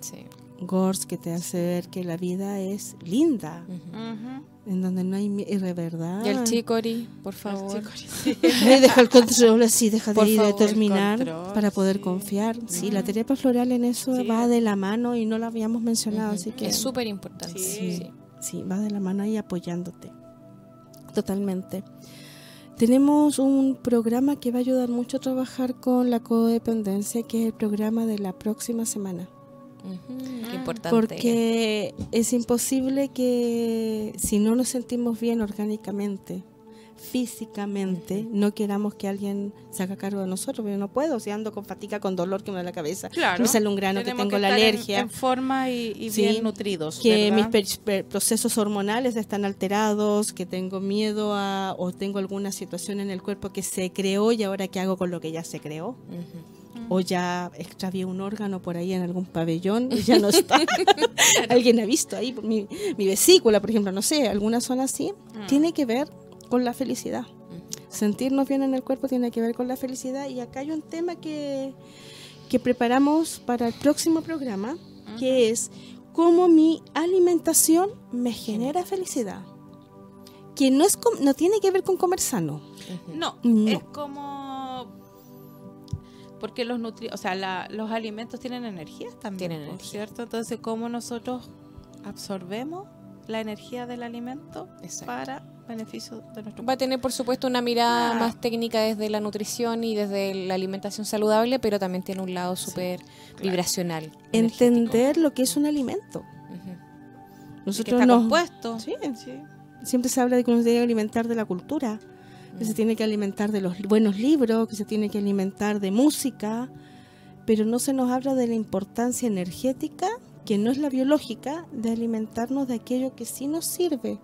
Sí. Gors que te hace ver que la vida es linda, que- Ujú. En donde no hay verdad. Y el chicory, por favor. El <laughs> sí. Deja el control así, deja de ir favor, determinar control, para poder sí. confiar. Sí, la terapia floral en eso Sí. va de la mano y no la habíamos mencionado, así que Es súper importante. Sí. Sí. sí, va de la mano ahí apoyándote. Totalmente. Tenemos un programa que va a ayudar mucho a trabajar con la codependencia, que es el programa de la próxima semana. Ujú. Qué importante. Porque es imposible que si no nos sentimos bien orgánicamente, físicamente, no queramos que alguien se haga cargo de nosotros, pero no puedo, si ando con fatiga, con dolor que me da la cabeza, Claro. me sale un grano, que tengo la estar en- alergia, En, forma y, y Sí, bien nutridos. que mis ¿verdad? per- procesos hormonales están alterados, que tengo miedo a o tengo alguna situación en el cuerpo que se creó y ahora qué hago con lo que ya se creó. O ya extravié un órgano por ahí en algún pabellón y ya no está. <laughs> Alguien ha visto ahí mi, mi vesícula, por ejemplo, no sé, alguna zona así. Mm. Tiene que ver con la felicidad. Ujú. Sentirnos bien en el cuerpo tiene que ver con la felicidad. Y acá hay un tema que, que preparamos para el próximo programa, que es cómo mi alimentación me genera felicidad. Que no, es no tiene que ver con comer sano. No, No. es como porque los nutri o sea, la- los alimentos tienen energías también, Tienen ¿no? energía. ¿cierto? Entonces, cómo nosotros absorbemos la energía del alimento Exacto. para beneficio de nuestro Va a tener, por supuesto, una mirada Ah. más técnica desde la nutrición y desde la alimentación saludable, pero también tiene un lado súper vibracional. energético. Entender lo que es un alimento. Ujú. que Nosotros está nos- compuesto. Sí. Sí. siempre se habla de que uno se tiene que alimentar de la cultura, que se tiene que alimentar de los buenos libros, que se tiene que alimentar de música, pero no se nos habla de la importancia energética, que no es la biológica, de alimentarnos de aquello que sí nos sirve.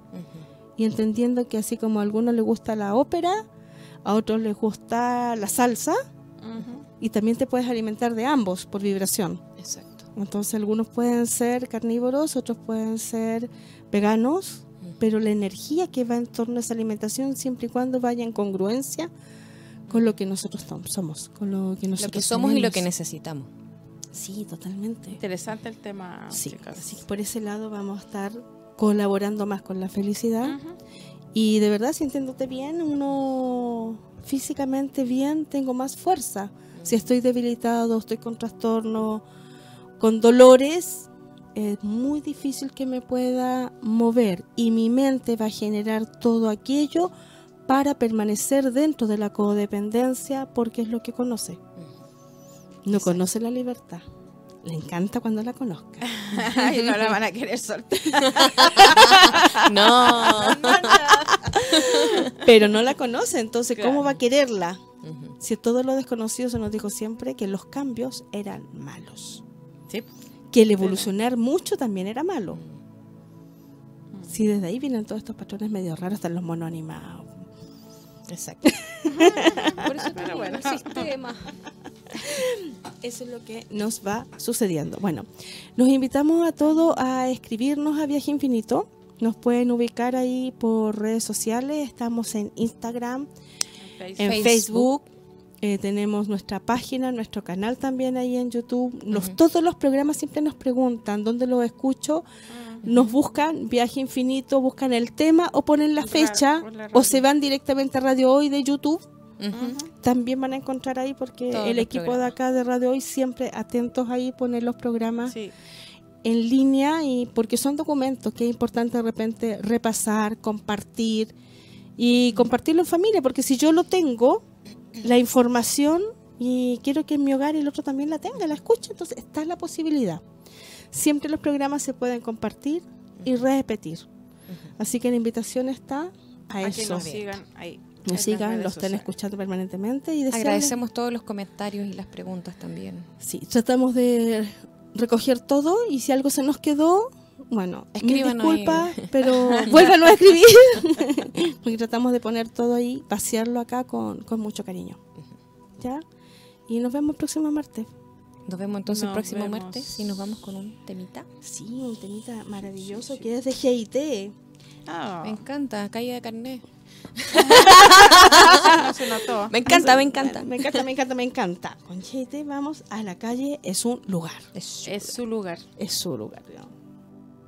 Y entendiendo que así como a algunos les gusta la ópera, a otros les gusta la salsa, y también te puedes alimentar de ambos por vibración. Exacto. Entonces algunos pueden ser carnívoros, otros pueden ser veganos. Pero la energía que va en torno a esa alimentación siempre y cuando vaya en congruencia con lo que nosotros som- somos, con lo que Lo nosotros que somos y lo tenemos. que necesitamos. Sí, totalmente. Interesante el tema, Sí, chicas. así que por ese lado vamos a estar colaborando más con la felicidad Ujú. y de verdad sintiéndote bien, uno físicamente bien, tengo más fuerza. Si estoy debilitado, estoy con trastorno, con dolores, es muy difícil que me pueda mover y mi mente va a generar todo aquello para permanecer dentro de la codependencia porque es lo que conoce. No Exacto. conoce la libertad. Le encanta cuando la conozca. <laughs> No la van a querer soltar. <laughs> No. Pero no la conoce, entonces ¿cómo va a quererla? Si todo lo desconocido se nos dijo siempre que los cambios eran malos. Sí. Que el evolucionar mucho también era malo. Mm. Si desde ahí vienen todos estos patrones medio raros, están los monos animados. Exacto. <laughs> Por eso Pero bueno. el sistema. <laughs> Eso es lo que nos va sucediendo. Bueno, los invitamos a todos a escribirnos a Viaje Infinito. Nos pueden ubicar ahí por redes sociales. Estamos en Instagram, en Facebook. Facebook. Eh, tenemos nuestra página, nuestro canal también ahí en YouTube. Los, Ujú. Todos los programas siempre nos preguntan dónde lo escucho. Nos buscan Viaje Infinito, buscan el tema o ponen la fecha la o se van directamente a Radio Hoy de YouTube. También van a encontrar ahí porque Todos el los equipo de acá de Radio Hoy siempre atentos ahí poner los programas Sí. en línea y porque son documentos que es importante de repente repasar, compartir y compartirlo en familia, porque si yo lo tengo, la información y quiero que en mi hogar el otro también la tenga, la escuche, entonces está la posibilidad. Siempre los programas se pueden compartir y repetir. Así que la invitación está a A que eso. nos sigan ahí. Nos sigan, los estén escuchando permanentemente y desearles- Agradecemos todos los comentarios y las preguntas también. Sí, tratamos de recoger todo y si algo se nos quedó, bueno, mil Escríbanos ahí. disculpas, pero <laughs> <laughs> vuélvanos a escribir. <laughs> Porque tratamos de poner todo ahí, vaciarlo acá con, con mucho cariño. ¿Ya? Y nos vemos el próximo martes. Nos vemos entonces el próximo vemos. martes y nos vamos con un temita. Sí, un temita maravilloso que es de GIT. Ah. Me encanta, caída de carnet. No se notó. Me encanta, me encanta. Me encanta, me encanta, me encanta. Conchete, vamos a la calle, es un lugar. Es Es su lugar. Es su lugar. digamos.